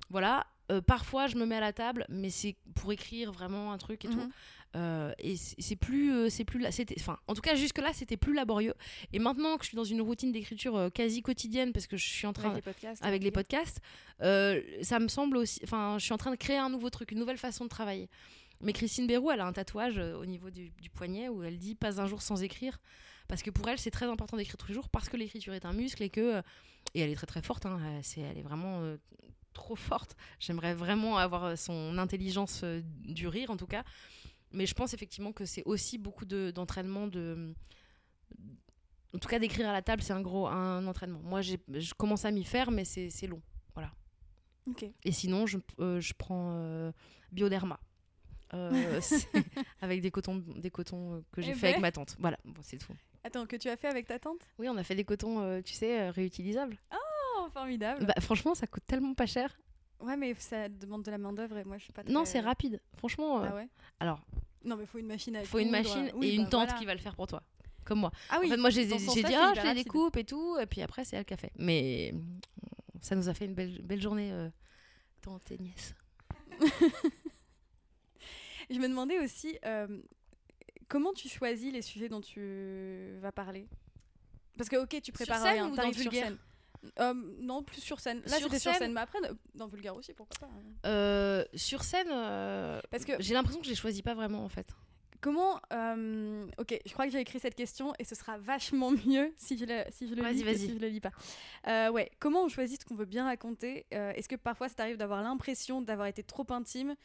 voilà. Euh, parfois je me mets à la table, mais c'est pour écrire vraiment un truc et tout. Mhm. Euh, et c'est plus, euh, c'est plus, c'était, enfin en tout cas jusque là c'était plus laborieux. Et maintenant que je suis dans une routine d'écriture quasi quotidienne parce que je suis en train Avec les podcasts. avec les podcasts, euh, ça me semble aussi. Enfin, je suis en train de créer un nouveau truc, une nouvelle façon de travailler. Mais Christine Bérou, elle a un tatouage euh, au niveau du, du poignet où elle dit pas un jour sans écrire. Parce que pour elle, c'est très important d'écrire tous les jours parce que l'écriture est un muscle et que. euh, Et elle est très très forte, hein, elle est vraiment euh, trop forte. J'aimerais vraiment avoir son intelligence euh, du rire en tout cas. Mais je pense effectivement que c'est aussi beaucoup de, d'entraînement de. En tout cas, d'écrire à la table, c'est un gros un entraînement. Moi, je commence à m'y faire, mais c'est, long. Ok. Et sinon, je, euh, je prends Bioderma. Euh, [LAUGHS] avec des cotons, des cotons euh, que j'ai Eh fait avec ben. ma tante. Voilà, bon, c'est tout. Attends, que tu as fait avec ta tante? Oui, on a fait des cotons, euh, tu sais, réutilisables. Oh, formidable. Bah, franchement, ça coûte tellement pas cher. Ouais, mais ça demande de la main d'œuvre et moi je suis pas. Non, c'est rapide. Franchement, euh, Ah ouais? alors, Non, mais faut une machine à. il faut une machine Oui, et une bah, tante voilà. qui va le faire pour toi. Comme moi. Ah oui. en fait, moi, j'ai dit, ah, je les découpe et tout. Et puis après, c'est elle qui a fait. Mais ça nous a fait une belle, belle journée dans tes nièces. [LAUGHS] Je me demandais aussi euh, comment tu choisis les sujets dont tu vas parler? Parce que ok, tu prépares scène rien, ou dans sur Vulgaire? scène. Euh, non, plus sur scène. Là, Sur c'était sur scène mais après, dans Vulgaire aussi, pourquoi pas. hein. Euh, sur scène, euh, Parce que j'ai l'impression que je les choisis pas vraiment en fait. comment. ok, je crois que j'ai écrit cette question et ce sera vachement [LAUGHS] mieux si je le, si je le lis si je le lis pas. Ouais, comment on choisit ce qu'on veut bien raconter? Est-ce que parfois ça t'arrive d'avoir l'impression d'avoir été trop intime?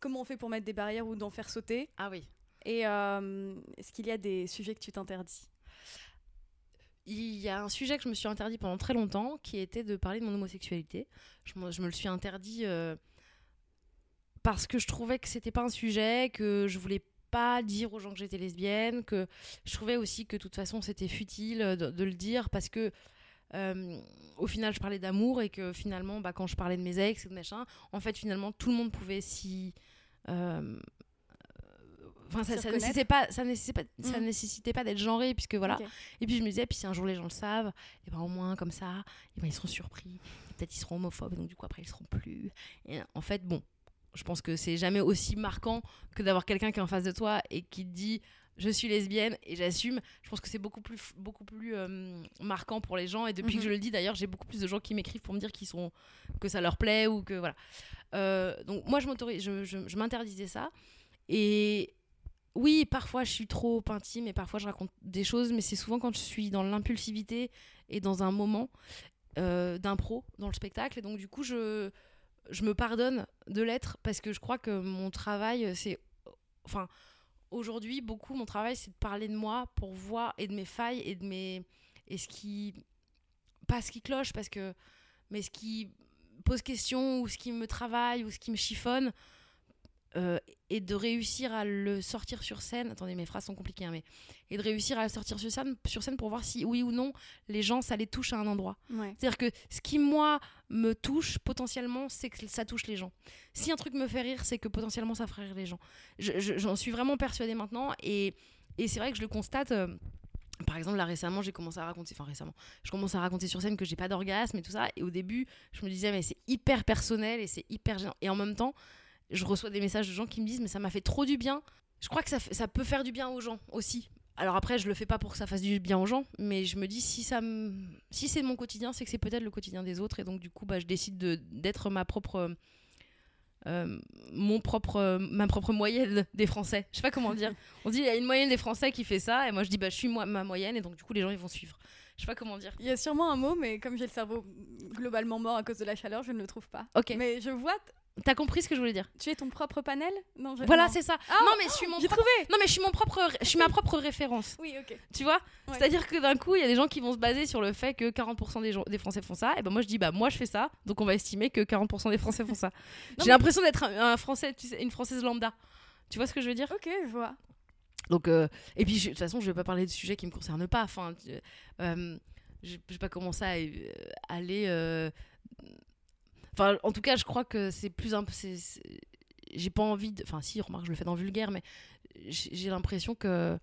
Comment on fait pour mettre des barrières ou d'en faire sauter Ah oui. Et euh, est-ce qu'il y a des sujets que tu t'interdis? Il y a un sujet que je me suis interdit pendant très longtemps qui était de parler de mon homosexualité. Je me, je me le suis interdit euh, parce que je trouvais que c'était pas un sujet, que je voulais pas dire aux gens que j'étais lesbienne, que je trouvais aussi que de toute façon c'était futile de, de le dire parce que euh, au final je parlais d'amour et que finalement bah, quand je parlais de mes ex et de machin, en fait finalement tout le monde pouvait s'y... euh, Enfin, ça, ça nécessitait pas, ça nécessitait pas, ça Mm. nécessitait pas d'être genré, puisque voilà. Et puis je me disais, puis si un jour les gens le savent, et ben au moins comme ça, et ben ils seront surpris. Peut-être ils seront homophobes, donc du coup après ils seront plus. Et en fait, bon, je pense que c'est jamais aussi marquant que d'avoir quelqu'un qui est en face de toi et qui te dit je suis lesbienne et j'assume. Je pense que c'est beaucoup plus, beaucoup plus euh, marquant pour les gens. Et depuis Mhm. que je le dis, d'ailleurs, j'ai beaucoup plus de gens qui m'écrivent pour me dire qu'ils sont, que ça leur plaît ou que voilà. Euh, donc moi, je m'autorise, je, je- je m'interdisais ça. Et oui, parfois je suis trop intime et parfois je raconte des choses, mais c'est souvent quand je suis dans l'impulsivité et dans un moment euh, d'impro dans le spectacle. Et donc du coup, je, je me pardonne de l'être parce que je crois que mon travail, c'est... Enfin, aujourd'hui, beaucoup, mon travail, c'est de parler de moi pour voir et de mes failles et de mes... Et ce qui... Pas ce qui cloche, parce que... Mais ce qui pose question ou ce qui me travaille ou ce qui me chiffonne euh, et de réussir à le sortir sur scène. Attendez, mes phrases sont compliquées, hein, mais et de réussir à le sortir sur scène, sur scène pour voir si oui ou non les gens ça les touche à un endroit. Ouais. C'est-à-dire que ce qui moi me touche potentiellement, c'est que ça touche les gens. Si un truc me fait rire, c'est que potentiellement ça ferait rire les gens. Je- je- J'en suis vraiment persuadée maintenant et, et c'est vrai que je le constate. euh, par exemple, là récemment, j'ai commencé à raconter, enfin récemment, je commence à raconter sur scène que j'ai pas d'orgasme et tout ça. Et au début, je me disais, mais c'est hyper personnel et c'est hyper gênant. Et en même temps, je reçois des messages de gens qui me disent, mais ça m'a fait trop du bien. Je crois que ça, peut faire du bien aux gens aussi. Alors après, je le fais pas pour que ça fasse du bien aux gens, mais je me dis, si, ça me- si c'est mon quotidien, c'est que c'est peut-être le quotidien des autres. Et donc, du coup, bah, je décide de- d'être ma propre. euh, mon propre, ma propre moyenne des Français. Je sais pas comment dire. [LAUGHS] On dit il y a une moyenne des Français qui fait ça, et moi je dis bah je suis moi, ma moyenne, et donc du coup les gens ils vont suivre. Je sais pas comment dire. Il y a sûrement un mot, mais comme j'ai le cerveau globalement mort à cause de la chaleur, je ne le trouve pas. Ok. Mais je vois, T'as compris ce que je voulais dire? Tu es ton propre panel? Non, je- Voilà, c'est ça. Ah, non mais je suis mon J'ai propre... trouvé Non mais je suis mon propre, je suis ma propre référence. Oui, ok. Tu vois? Ouais. C'est-à-dire que d'un coup, il y a des gens qui vont se baser sur le fait que 40% des, gens, des Français font ça. Et ben moi, je dis, bah moi, je fais ça. Donc on va estimer que 40% des Français font ça. [LAUGHS] J'ai mais- l'impression d'être un, un Français, tu sais, une Française lambda. Tu vois ce que je veux dire? Ok, je vois. Donc, euh, et puis, de toute façon, je vais pas parler de sujets qui me concernent pas. Enfin, tu- euh, je vais pas commencer à euh, aller. euh, Enfin, en tout cas, je crois que c'est plus un J'ai pas envie de. Enfin, si, remarque, je le fais dans vulgaire, mais j'ai j'ai l'impression que.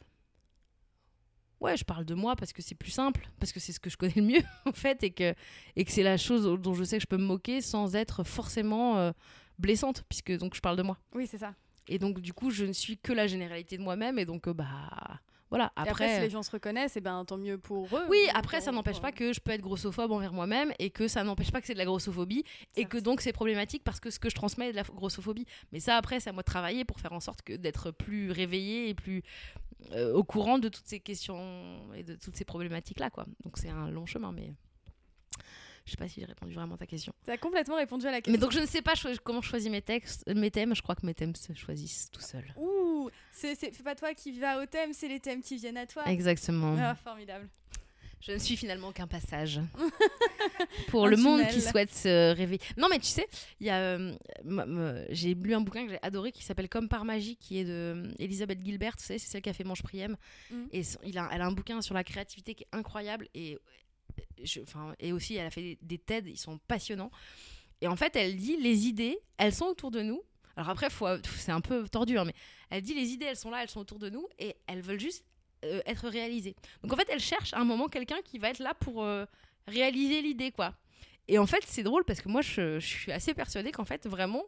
Ouais, je parle de moi parce que c'est plus simple, parce que c'est ce que je connais le mieux, [LAUGHS] en fait, et que, et que c'est la chose dont je sais que je peux me moquer sans être forcément euh, blessante, puisque donc je parle de moi. Oui, c'est ça. Et donc, du coup, je ne suis que la généralité de moi-même. Et donc, euh, bah, voilà. Et Après, après, si les gens se reconnaissent, et ben tant mieux pour eux. oui, Pour- après, ça n'empêche pas que je peux être grossophobe envers moi-même et que ça n'empêche pas que c'est de la grossophobie et que donc c'est problématique parce que ce que je transmets est de la grossophobie. Mais ça, après, c'est à moi de travailler pour faire en sorte que d'être plus réveillé et plus euh, au courant de toutes ces questions et de toutes ces problématiques-là, quoi. Donc, c'est un long chemin, mais je sais pas si j'ai répondu vraiment à ta question. Tu as complètement répondu à la question. Mais donc, je ne sais pas cho- comment je choisis mes textes, mes thèmes. Je crois que mes thèmes se choisissent tout seuls. Ouh, c'est pas toi qui vas au thème, c'est les thèmes qui viennent à toi. Exactement. Ah, formidable. Je ne suis finalement qu'un passage [LAUGHS] pour le monde qui souhaite se réveiller. Non, mais tu sais, il y a, euh, j'ai lu un bouquin que j'ai adoré qui s'appelle Comme par magie, qui est de euh, Elisabeth Gilbert. Tu sais, c'est celle qui a fait Mange Priem. Mm. Et son- il a, elle a un bouquin sur la créativité qui est incroyable et, je, enfin, et aussi elle a fait des, des TED, ils sont passionnants. Et en fait, elle dit les idées, elles sont autour de nous. Alors après, faut- c'est un peu tordu, hein, mais elle dit les idées, elles sont là, elles sont autour de nous et elles veulent juste euh, être réalisées. Donc en fait, elle cherche à un moment quelqu'un qui va être là pour euh, réaliser l'idée, quoi. Et en fait, c'est drôle parce que moi, je, je suis assez persuadée qu'en fait, vraiment,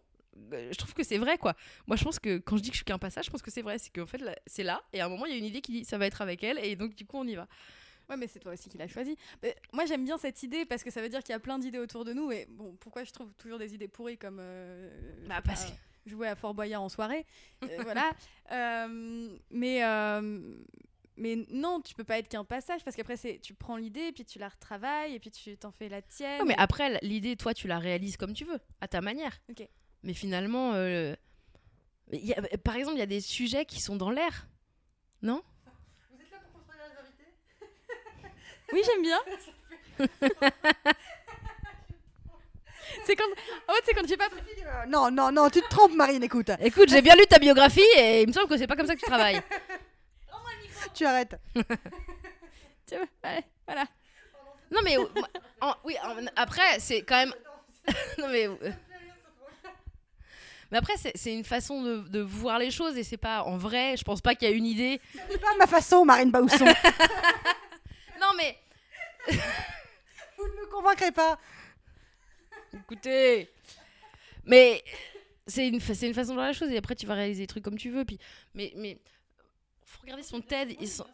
euh, je trouve que c'est vrai, quoi. Moi, je pense que quand je dis que je suis qu'un passage, je pense que c'est vrai. C'est qu'en fait, c'est là, et à un moment, il y a une idée qui dit ça va être avec elle, et donc du coup, on y va. Ouais, mais c'est toi aussi qui l'as choisi. Mais moi, j'aime bien cette idée parce que ça veut dire qu'il y a plein d'idées autour de nous. Et bon, pourquoi je trouve toujours des idées pourries comme euh, Bah, parce pas, jouer à Fort Boyard en soirée, Euh, [LAUGHS] voilà. Euh, mais euh, mais non, tu peux pas être qu'un passage parce qu'après c'est tu prends l'idée puis tu la retravailles et puis tu t'en fais la tienne. Ouais, mais après, l'idée, toi, tu la réalises comme tu veux, à ta manière. Ok. Mais finalement, euh, il y a- par exemple, il y a des sujets qui sont dans l'air, non? Oui, j'aime bien. [LAUGHS] [LAUGHS] c'est quand. En fait, c'est quand j'ai pas. Euh, non, non, non, tu te trompes, Marine, écoute. Écoute, j'ai bien lu ta biographie et il me semble que c'est pas comme ça que tu travailles. [LAUGHS] Tu arrêtes. [LAUGHS] Tiens, ouais, voilà. Non mais euh, moi, en- oui, en- après c'est quand même [LAUGHS] non mais euh, mais après c'est c'est une façon de, de voir les choses et c'est pas en vrai, je pense pas qu'il y a une idée. C'est pas ma façon, Marine Bausson. Non mais Vous ne me convaincrez pas. Écoutez mais c'est une fa- une façon de voir les choses et après tu vas réaliser des trucs comme tu veux puis mais mais faut regarder son TED, ils sont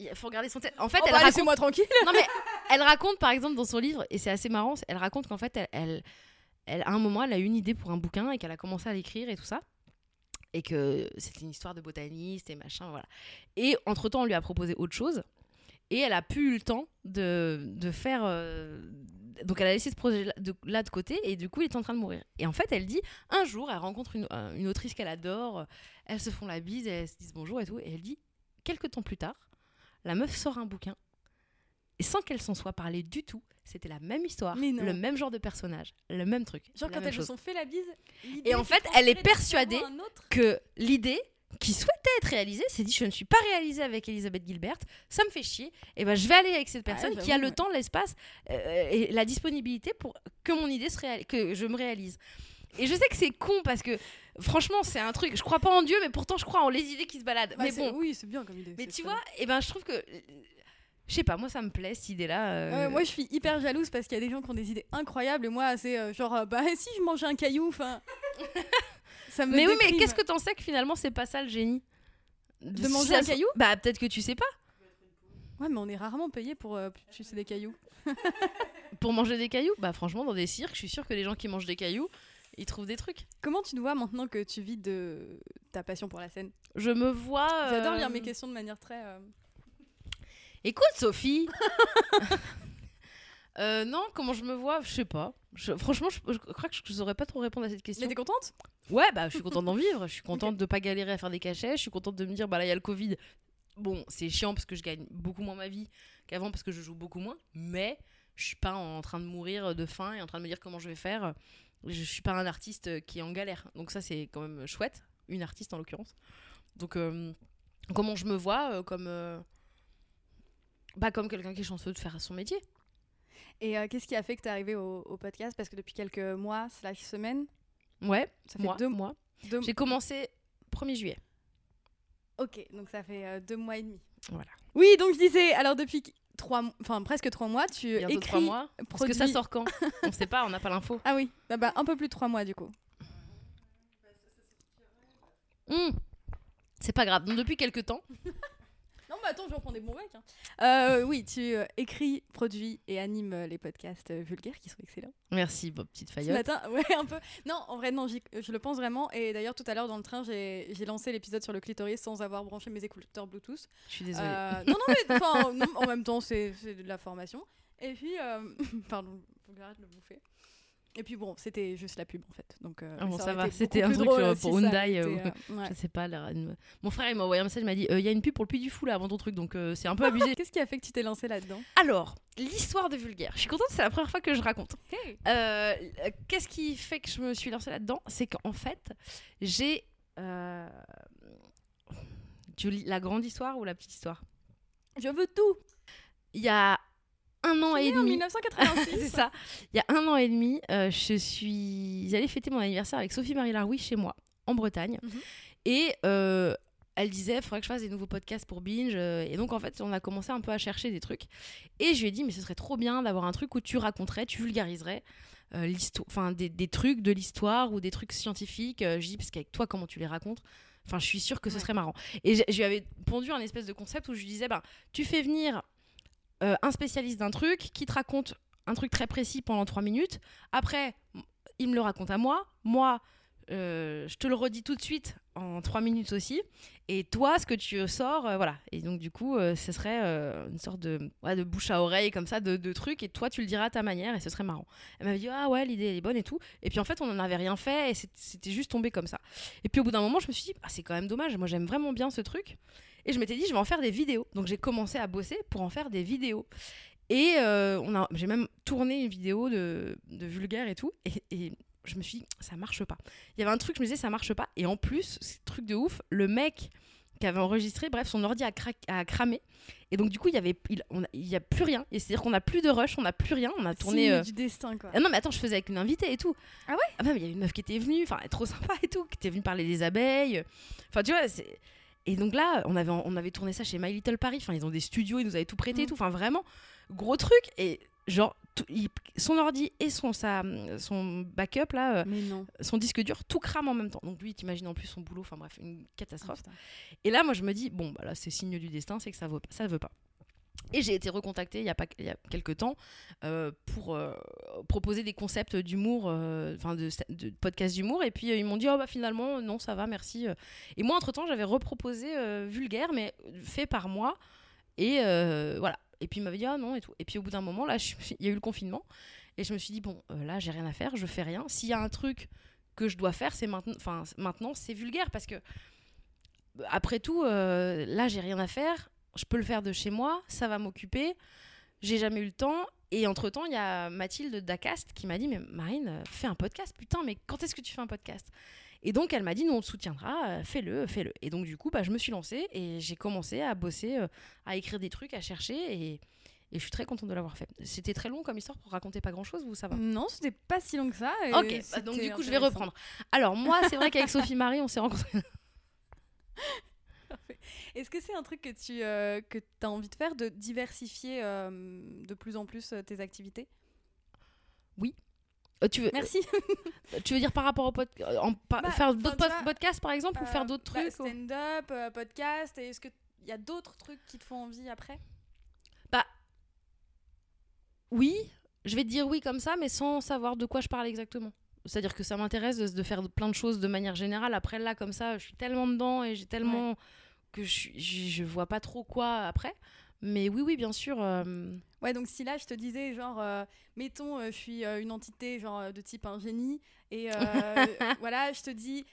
il faut regarder son TED. En fait, Oh, elle bah, raconte laissez-moi tranquille. non mais elle raconte par exemple dans son livre et c'est assez marrant elle raconte qu'en fait elle, elle, elle- à un moment elle a eu une idée pour un bouquin et qu'elle a commencé à l'écrire et tout ça et que c'était une histoire de botaniste et machin voilà et entre temps on lui a proposé autre chose et elle a plus eu le temps de, de faire euh, donc elle a laissé ce projet là de, là de côté et du coup il est en train de mourir et en fait elle dit un jour elle rencontre une, euh, une autrice qu'elle adore elles se font la bise elles se disent bonjour et tout et elle dit quelques temps plus tard la meuf sort un bouquin et sans qu'elle s'en soit parlé du tout, c'était la même histoire, le même genre de personnage, le même truc. Genre quand elles se sont fait la bise. Et en fait, elle est persuadée. Que l'idée qui souhaitait être réalisée s'est dit je ne suis pas réalisée avec Elisabeth Gilbert, ça me fait chier, et ben je vais aller avec cette Ah personne ouais, qui a le temps, l'espace euh, et la disponibilité pour que mon idée se réalise, que je me réalise. Et je sais que c'est con parce que franchement c'est un truc, je crois pas en Dieu mais pourtant je crois en les idées qui se baladent. Bah, mais bon, Oui, c'est bien comme idée. mais tu vois, et ben je trouve que je sais pas, moi ça me plaît cette idée-là. euh, moi, je suis hyper jalouse parce qu'il y a des gens qui ont des idées incroyables et moi, c'est euh, genre, bah [LAUGHS] si je mangeais un caillou, enfin. [LAUGHS] ça me Mais oui, mais qu'est-ce que t'en sais que finalement c'est pas ça le génie De manger un caillou Bah peut-être que tu sais pas. Ouais, mais on est rarement payé pour euh, sucer des cailloux. [LAUGHS] [LAUGHS] Pour manger des cailloux Bah franchement dans des cirques, je suis sûre que les gens qui mangent des cailloux, ils trouvent des trucs. Comment tu te vois maintenant que tu vis de ta passion pour la scène? Je me vois. J'adore euh, lire mes questions de manière très. euh, Écoute Sophie. [LAUGHS] Euh, non, comment je me vois, je sais pas. Je- franchement, je, je crois que je, je saurais pas trop répondre à cette question. Mais t'es contente? Ouais, bah je suis contente d'en [LAUGHS] vivre. Je suis contente de pas galérer à faire des cachets. Je suis contente de me dire, bah là il y a le Covid. Bon, c'est chiant parce que je gagne beaucoup moins ma vie qu'avant parce que je joue beaucoup moins. Mais je suis pas en train de mourir de faim et en train de me dire comment je vais faire. Je suis pas un artiste qui est en galère. Donc ça c'est quand même chouette. Une artiste en l'occurrence. Donc euh, comment je me vois euh, comme euh, bah comme quelqu'un qui est chanceux de faire son métier. Et euh, qu'est-ce qui a fait que t'es arrivée au, au podcast? Parce que depuis quelques mois, slash semaines, Ouais, ça fait deux moi. deux- J'ai commencé 1er juillet. Ok, donc ça fait euh, deux mois et demi. Voilà. Oui, donc je disais, alors depuis trois, enfin presque trois mois, tu Bientôt écris, trois mois. Parce que ça sort quand? [LAUGHS] On sait pas, on n'a pas l'info. Ah oui, bah, bah, un peu plus de trois mois du coup. Hmm. C'est pas grave. Donc depuis quelques temps, [LAUGHS] Attends, je reprends des bons mecs. hein. Euh, oui, tu euh, écris, produis et animes euh, les podcasts vulgaires qui sont excellents. merci, Bob, petite Ce faillotte. matin, [LAUGHS] ouais, un peu. Non, en vrai, non, je le pense vraiment. Et d'ailleurs, tout à l'heure dans le train, j'ai lancé l'épisode sur le clitoris sans avoir branché mes écouteurs Bluetooth. Je suis désolée. Non, non, mais non, en même temps, c'est c'est de la formation. Et puis, [LAUGHS] pardon, faut que j'arrête de le bouffer. Et puis bon, c'était juste la pub en fait. Donc, euh, Ah bon, ça va, c'était un truc, drôle euh, si pour Hyundai, euh, été, euh, ouais. Je sais pas. une- Mon frère il m'a envoyé un message, il m'a dit Euh, il y a une pub pour le Puy du Fou là avant ton truc, donc c'est un peu [LAUGHS] abusé. Qu'est-ce qui a fait que tu t'es lancé là-dedans? Alors, l'histoire de Vulgaire. Je suis contente, c'est la première fois que je raconte. Qu'est-ce qui fait que je me suis lancée là-dedans? C'est qu'en fait, j'ai. Tu lis la grande histoire ou la petite histoire? Je veux tout Il y a un an et née en demi. 1986. [LAUGHS] c'est ça. Il y a un an et demi, euh, je suis allée fêter mon anniversaire avec Sophie-Marie Laroui chez moi, en Bretagne. Mhm. Et euh, elle disait, il faudrait que je fasse des nouveaux podcasts pour Binge. euh, Et donc, en fait, on a commencé un peu à chercher des trucs. Et je lui ai dit, mais ce serait trop bien d'avoir un truc où tu raconterais, tu vulgariserais euh, l'histoire, enfin des, des trucs de l'histoire ou des trucs scientifiques. Je dis, parce qu'avec toi, comment tu les racontes? Enfin, je suis sûre que ce Ouais. serait marrant. Et je, je lui avais pondu un espèce de concept où je lui disais, ben, tu fais venir euh, un spécialiste d'un truc qui te raconte un truc très précis pendant trois minutes. Après, il me le raconte à moi. Moi, euh, je te le redis tout de suite en trois minutes aussi. Et toi, ce que tu sors, euh, voilà. Et donc, du coup, ce serait une sorte de, de bouche à oreille, comme ça, de, de trucs. Et toi, tu le diras à ta manière et ce serait marrant. Elle m'avait dit, ah ouais, l'idée, est bonne et tout. Et puis, en fait, on n'en avait rien fait et c'était juste tombé comme ça. Et puis, au bout d'un moment, je me suis dit, ah, c'est quand même dommage. Moi, j'aime vraiment bien ce truc. Et je m'étais dit, je vais en faire des vidéos. Donc, j'ai commencé à bosser pour en faire des vidéos. Et euh, on a, j'ai même tourné une vidéo de, de vulgaire et tout. Et, et je me suis dit, ça marche pas. Il y avait un truc, je me disais, ça marche pas. Et en plus, c'est truc de ouf, le mec qui avait enregistré, bref, son ordi a, cra- a cramé. Et donc, du coup, il y avait, il, on a- il y a plus rien. Et c'est-à-dire qu'on a plus de rush, on a plus rien. On a tourné. Euh, du destin, quoi. ah non, mais attends, je faisais avec une invitée et tout. Ah ouais? Ah bah, il y a une meuf qui était venue, enfin, elle est trop sympa et tout, qui était venue parler des abeilles. Enfin, tu vois, c'est. Et donc là, on avait, on avait tourné ça chez My Little Paris. Enfin, ils ont des studios, ils nous avaient tout prêté et Mm. tout. Enfin, vraiment, gros truc. Et genre, tout- il- son ordi et son, sa, son backup, là, euh, Mais non. son disque dur, tout crame en même temps. Donc lui, t'imagines en plus son boulot. Enfin, bref, une Ah, catastrophe. Et là, moi, je me dis, bon, bah là, c'est signe du destin, c'est que ça veut, ça veut pas. Et j'ai été recontactée il y a, pas, il y a quelques temps euh, pour euh, proposer des concepts d'humour, euh, enfin de, de podcast d'humour. Et puis ils m'ont dit, oh bah finalement, non, ça va, merci. Et moi, entre-temps, j'avais reproposé Vulgaire, mais fait par moi. Et voilà. Et puis il m'avait dit, ah non, et tout. Et puis au bout d'un moment, là, [LAUGHS] il y a eu le confinement. Et je me suis dit, bon, là, j'ai rien à faire, je fais rien. S'il y a un truc que je dois faire, c'est maintenant, maintenant, c'est vulgaire parce que après tout, là, j'ai rien à faire. Je peux le faire de chez moi. Ça va m'occuper. J'ai jamais eu le temps. Et entre-temps, il y a Mathilde Dacast qui m'a dit Mais Marine, euh, fais un podcast. Putain, mais quand est-ce que tu fais un podcast? Et donc, elle m'a dit Nous, on te soutiendra. euh, Fais-le, fais-le. Et donc, du coup, bah, je me suis lancée et j'ai commencé à bosser, euh, à écrire des trucs, à chercher. Et, et je suis très contente de l'avoir fait. C'était très long comme histoire pour raconter pas grand-chose, vous, ça va? Non, c'était pas si long que ça. et Ok, bah, donc du coup, je vais reprendre. Alors, moi, c'est vrai qu'avec [LAUGHS] Sophie Marie, on s'est rencontrés. Est-ce que c'est un truc que tu euh, que as envie de faire, de diversifier euh, de plus en plus euh, tes activités? Euh, tu, veux, Merci. [LAUGHS] tu veux dire par rapport au podcast Bah, Faire d'autres tu pod- vois, podcasts, par exemple, ou faire d'autres bah, trucs Stand-up, podcast. et Est-ce qu'il y a d'autres trucs qui te font envie après? Oui, je vais te dire oui comme ça, mais sans savoir de quoi je parle exactement. C'est-à-dire que ça m'intéresse de, de faire plein de choses de manière générale. Après, là, comme ça, je suis tellement dedans et j'ai tellement que je, je, je vois pas trop quoi après. Mais oui, oui, bien sûr. euh, Ouais, donc si là je te disais, genre, euh, mettons, euh, je suis une entité genre de type un génie, et [LAUGHS] voilà, je te dis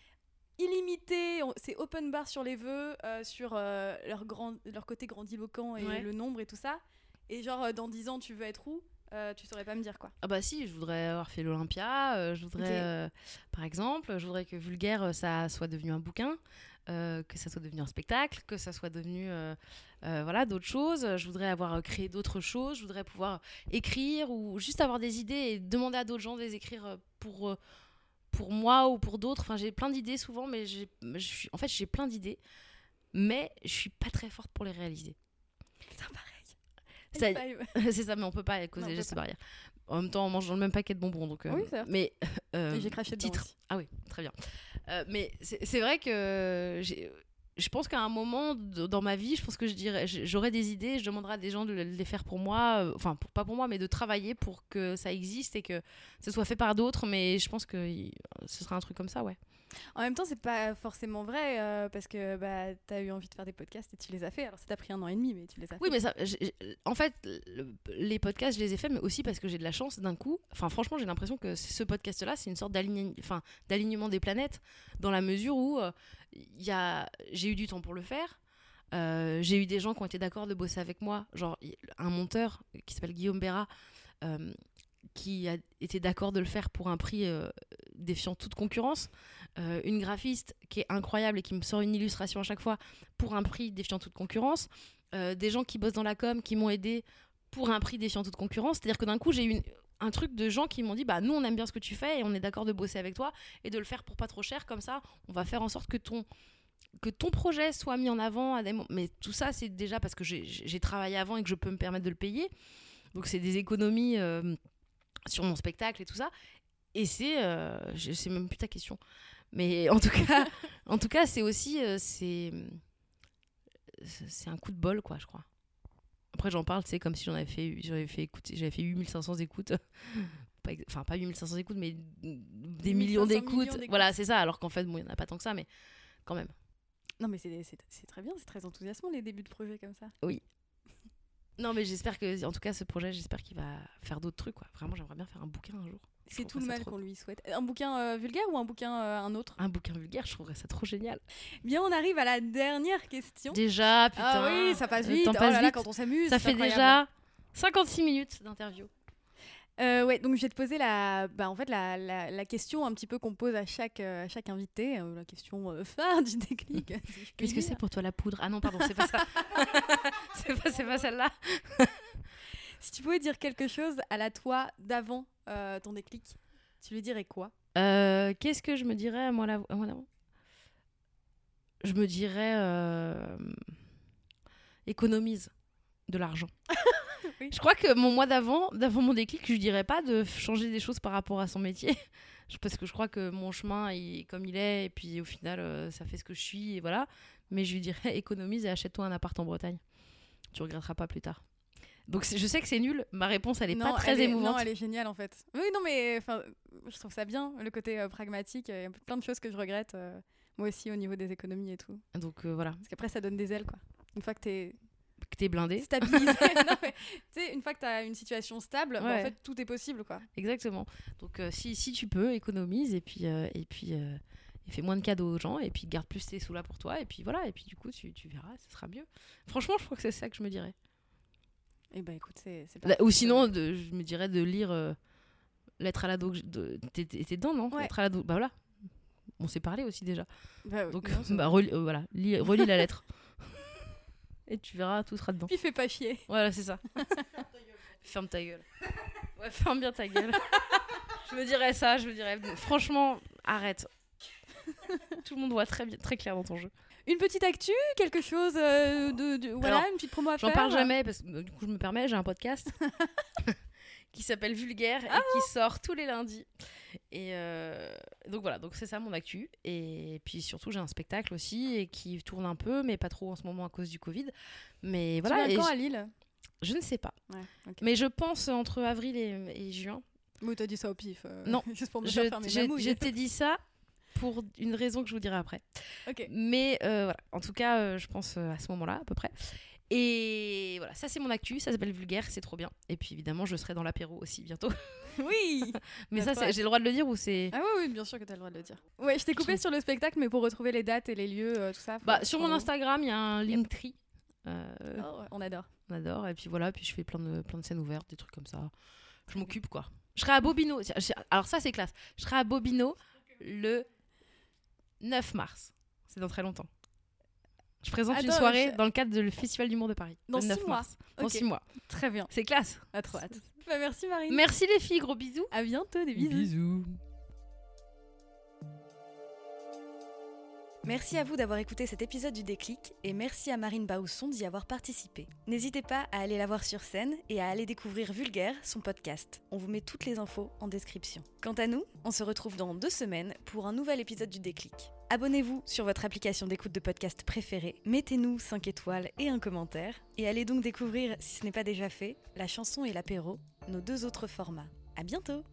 illimité, c'est open bar sur les vœux, sur leur, grand, leur côté grandiloquent et Ouais. le nombre et tout ça. Et genre, dans 10 ans, tu veux être où? Euh, Tu saurais pas me dire quoi. Ah bah si, je voudrais avoir fait l'Olympia, euh, je voudrais, euh, par exemple, je voudrais que Vulgaire, ça soit devenu un bouquin, euh, que ça soit devenu un spectacle, que ça soit devenu euh, euh, voilà, d'autres choses. Je voudrais avoir créé d'autres choses, je voudrais pouvoir écrire ou juste avoir des idées et demander à d'autres gens de les écrire pour, pour moi ou pour d'autres. Enfin, j'ai plein d'idées souvent, mais j'ai, je suis, en fait, j'ai plein d'idées, mais je suis pas très forte pour les réaliser. Putain, pareil. [LAUGHS] C'est ça, mais on peut pas à cause des gestes barrières. En même temps, on mange dans le même paquet de bonbons, donc. euh, Oui, c'est vrai. mais [LAUGHS] euh, j'ai craché dedans titre. aussi. Ah oui, très bien. Euh, mais c'est vrai que je pense qu'à un moment dans ma vie, je pense que je dirais, j'aurais des idées, je demanderais à des gens de le- les faire pour moi, enfin pour- pas pour moi, mais de travailler pour que ça existe et que ce soit fait par d'autres. Mais je pense que ce sera un truc comme ça, ouais. En même temps, c'est pas forcément vrai euh, parce que bah, t'as eu envie de faire des podcasts et tu les as fait. Alors, ça t'a pris un an et demi, mais tu les as fait. Oui, mais ça, en fait, le- les podcasts, je les ai faits, mais aussi parce que j'ai de la chance d'un coup. Enfin, franchement, j'ai l'impression que ce podcast-là, c'est une sorte d'alignement des planètes, dans la mesure où euh, il j'ai eu du temps pour le faire. Euh, j'ai eu des gens qui ont été d'accord de bosser avec moi, genre un monteur qui s'appelle Guillaume Béra, euh, qui a été d'accord de le faire pour un prix défiant toute concurrence. Euh, une graphiste qui est incroyable et qui me sort une illustration à chaque fois pour un prix défiant toute concurrence. Euh, des gens qui bossent dans la com qui m'ont aidé pour un prix défiant toute concurrence. C'est-à-dire que d'un coup, j'ai eu un truc de gens qui m'ont dit bah nous on aime bien ce que tu fais et on est d'accord de bosser avec toi et de le faire pour pas trop cher comme ça on va faire en sorte que ton que ton projet soit mis en avant mais tout ça c'est déjà parce que j'ai- j'ai travaillé avant et que je peux me permettre de le payer donc c'est des économies euh, sur mon spectacle et tout ça et c'est euh, je sais même plus ta question mais [LAUGHS] en tout cas en tout cas c'est aussi euh, c'est c'est un coup de bol quoi je crois. Après j'en parle c'est comme si j'en avais fait j'avais fait écouter j'avais fait 8500 écoutes. [LAUGHS] Pas enfin pas 8500 écoutes mais des 8500 millions d'écoutes. voilà c'est ça alors qu'en fait bon il n'y en a pas tant que ça mais quand même. Non, mais c'est très bien, c'est très enthousiasmant les débuts de projet comme ça. [LAUGHS] non mais j'espère que en tout cas ce projet j'espère qu'il va faire d'autres trucs quoi. Vraiment j'aimerais bien faire un bouquin un jour C'est tout le mal qu'on lui souhaite. Un bouquin euh, vulgaire ou un bouquin euh, un autre? Un bouquin vulgaire je trouverais ça trop génial Bien, on arrive à la dernière question. déjà putain ah oui, ça passe vite. Oh passe là là, vite. quand on s'amuse. ça fait déjà 56 minutes d'interview. Euh, ouais, donc je vais te poser la, bah, en fait, la, la, la question un petit peu qu'on pose à chaque, à chaque invité, euh, la question euh, phare du déclic. [LAUGHS] si Qu'est-ce que c'est pour toi la poudre? Ah non, pardon, c'est pas ça. [LAUGHS] c'est pas, c'est pas celle-là. Si tu pouvais dire quelque chose à la toi d'avant euh, ton déclic, tu lui dirais quoi? Euh, Qu'est-ce que je me dirais à moi, la- à moi d'avant? Je me dirais euh, économise de l'argent. [LAUGHS] Oui. Je crois que mon mois d'avant, d'avant mon déclic, je lui dirais pas de changer des choses par rapport à son métier. [LAUGHS] Parce que je crois que mon chemin est comme il est, et puis au final, ça fait ce que je suis, et voilà. Mais je lui dirais [LAUGHS] économise et achète-toi un appart en Bretagne. Tu regretteras pas plus tard. Donc je sais que c'est nul, ma réponse elle est Non, pas très est- émouvante. Non, elle est géniale en fait. Oui, non, mais je trouve ça bien, le côté euh, pragmatique. Il y a plein de choses que je regrette, euh, moi aussi, au niveau des économies et tout. Donc euh, voilà, Parce qu'après, ça donne des ailes, quoi. Une fois que t'es que t'es blindé. stabilisé. [LAUGHS] [LAUGHS] non, mais, tu sais, une fois que t'as une situation stable, bah, en fait, tout est possible, quoi. Exactement. Donc euh, si, si tu peux, économise et puis, euh, et puis euh, et fais moins de cadeaux aux gens et puis garde plus tes sous là pour toi et puis voilà et puis du coup tu, tu verras, ce sera mieux. Franchement, je crois que c'est ça que je me dirais. Écoute, c'est Là, parfait. Ou sinon, de- je me dirais de lire euh, Lettre à l'ado. de- T'es dedans, non? Ouais. Lettre à l'ado. Bah voilà. On s'est parlé aussi déjà. Bah, Donc non, [LAUGHS] bah, relis, euh, voilà, lis- relis la [LAUGHS] lettre. Et tu verras, tout sera dedans. Puis fais pas chier. Voilà, c'est ça. [LAUGHS] ferme ta gueule. Ouais, ferme bien ta gueule. je me dirais ça, je me dirais. Franchement, arrête. Tout le monde voit très, bien, très clair dans ton jeu. Une petite actu, quelque chose de, de- de- voilà, Alors, une petite promo à J'en faire. parle jamais parce que euh, du coup, je me permets, j'ai un podcast [LAUGHS] qui s'appelle Vulgaire et qui sort tous les lundis. Et euh, donc voilà, donc c'est ça mon actu. Et puis surtout, j'ai un spectacle aussi et qui tourne un peu, mais pas trop en ce moment à cause du Covid. Mais Voilà, voilà, et quand à Lille? Je ne sais pas. Ouais. Mais je pense entre avril et, et juin. Oui, t'as dit ça au pif. euh, Non, [LAUGHS] juste pour me Je, faire je- je t'ai dit ça pour une raison que je vous dirai après. Mais euh, voilà, en tout cas, euh, je pense euh, à ce moment-là à peu près. Et voilà, ça c'est mon actu, ça s'appelle Vulgaire, c'est trop bien. Et puis évidemment, je serai dans l'apéro aussi bientôt. [LAUGHS] Oui [LAUGHS] Mais ça, j'ai le droit de le dire ou c'est. Ah oui, oui, bien sûr que t'as le droit de le dire. Ouais, je t'ai coupé sur le spectacle, mais pour retrouver les dates et les lieux, euh, tout ça. Bah, sur mon Instagram, il y a un Linktree. Euh, Oh, on adore. on adore. Et puis voilà, puis je fais plein de, plein de scènes ouvertes, des trucs comme ça. Je m'occupe quoi. Je serai à Bobino. Alors ça, c'est classe. Je serai à Bobino le 9 mars. C'est dans très longtemps. Je présente une soirée je- dans le cadre du Festival d'humour de Paris. Dans le six 9 mois. mars. Dans Ok. 6 mois. Très bien. C'est classe. À trop hâte. Bah, merci Marine. Merci les filles, gros bisous. À bientôt, des bisous. bisous. Merci à vous d'avoir écouté cet épisode du Déclic et merci à Marine Bausson d'y avoir participé. N'hésitez pas à aller la voir sur scène et à aller découvrir Vulgaire, son podcast. On vous met toutes les infos en description. Quant à nous, on se retrouve dans deux semaines pour un nouvel épisode du Déclic. Abonnez-vous sur votre application d'écoute de podcast préférée, mettez-nous 5 étoiles et un commentaire, et allez donc découvrir, si ce n'est pas déjà fait, la chanson et l'apéro, nos deux autres formats. À bientôt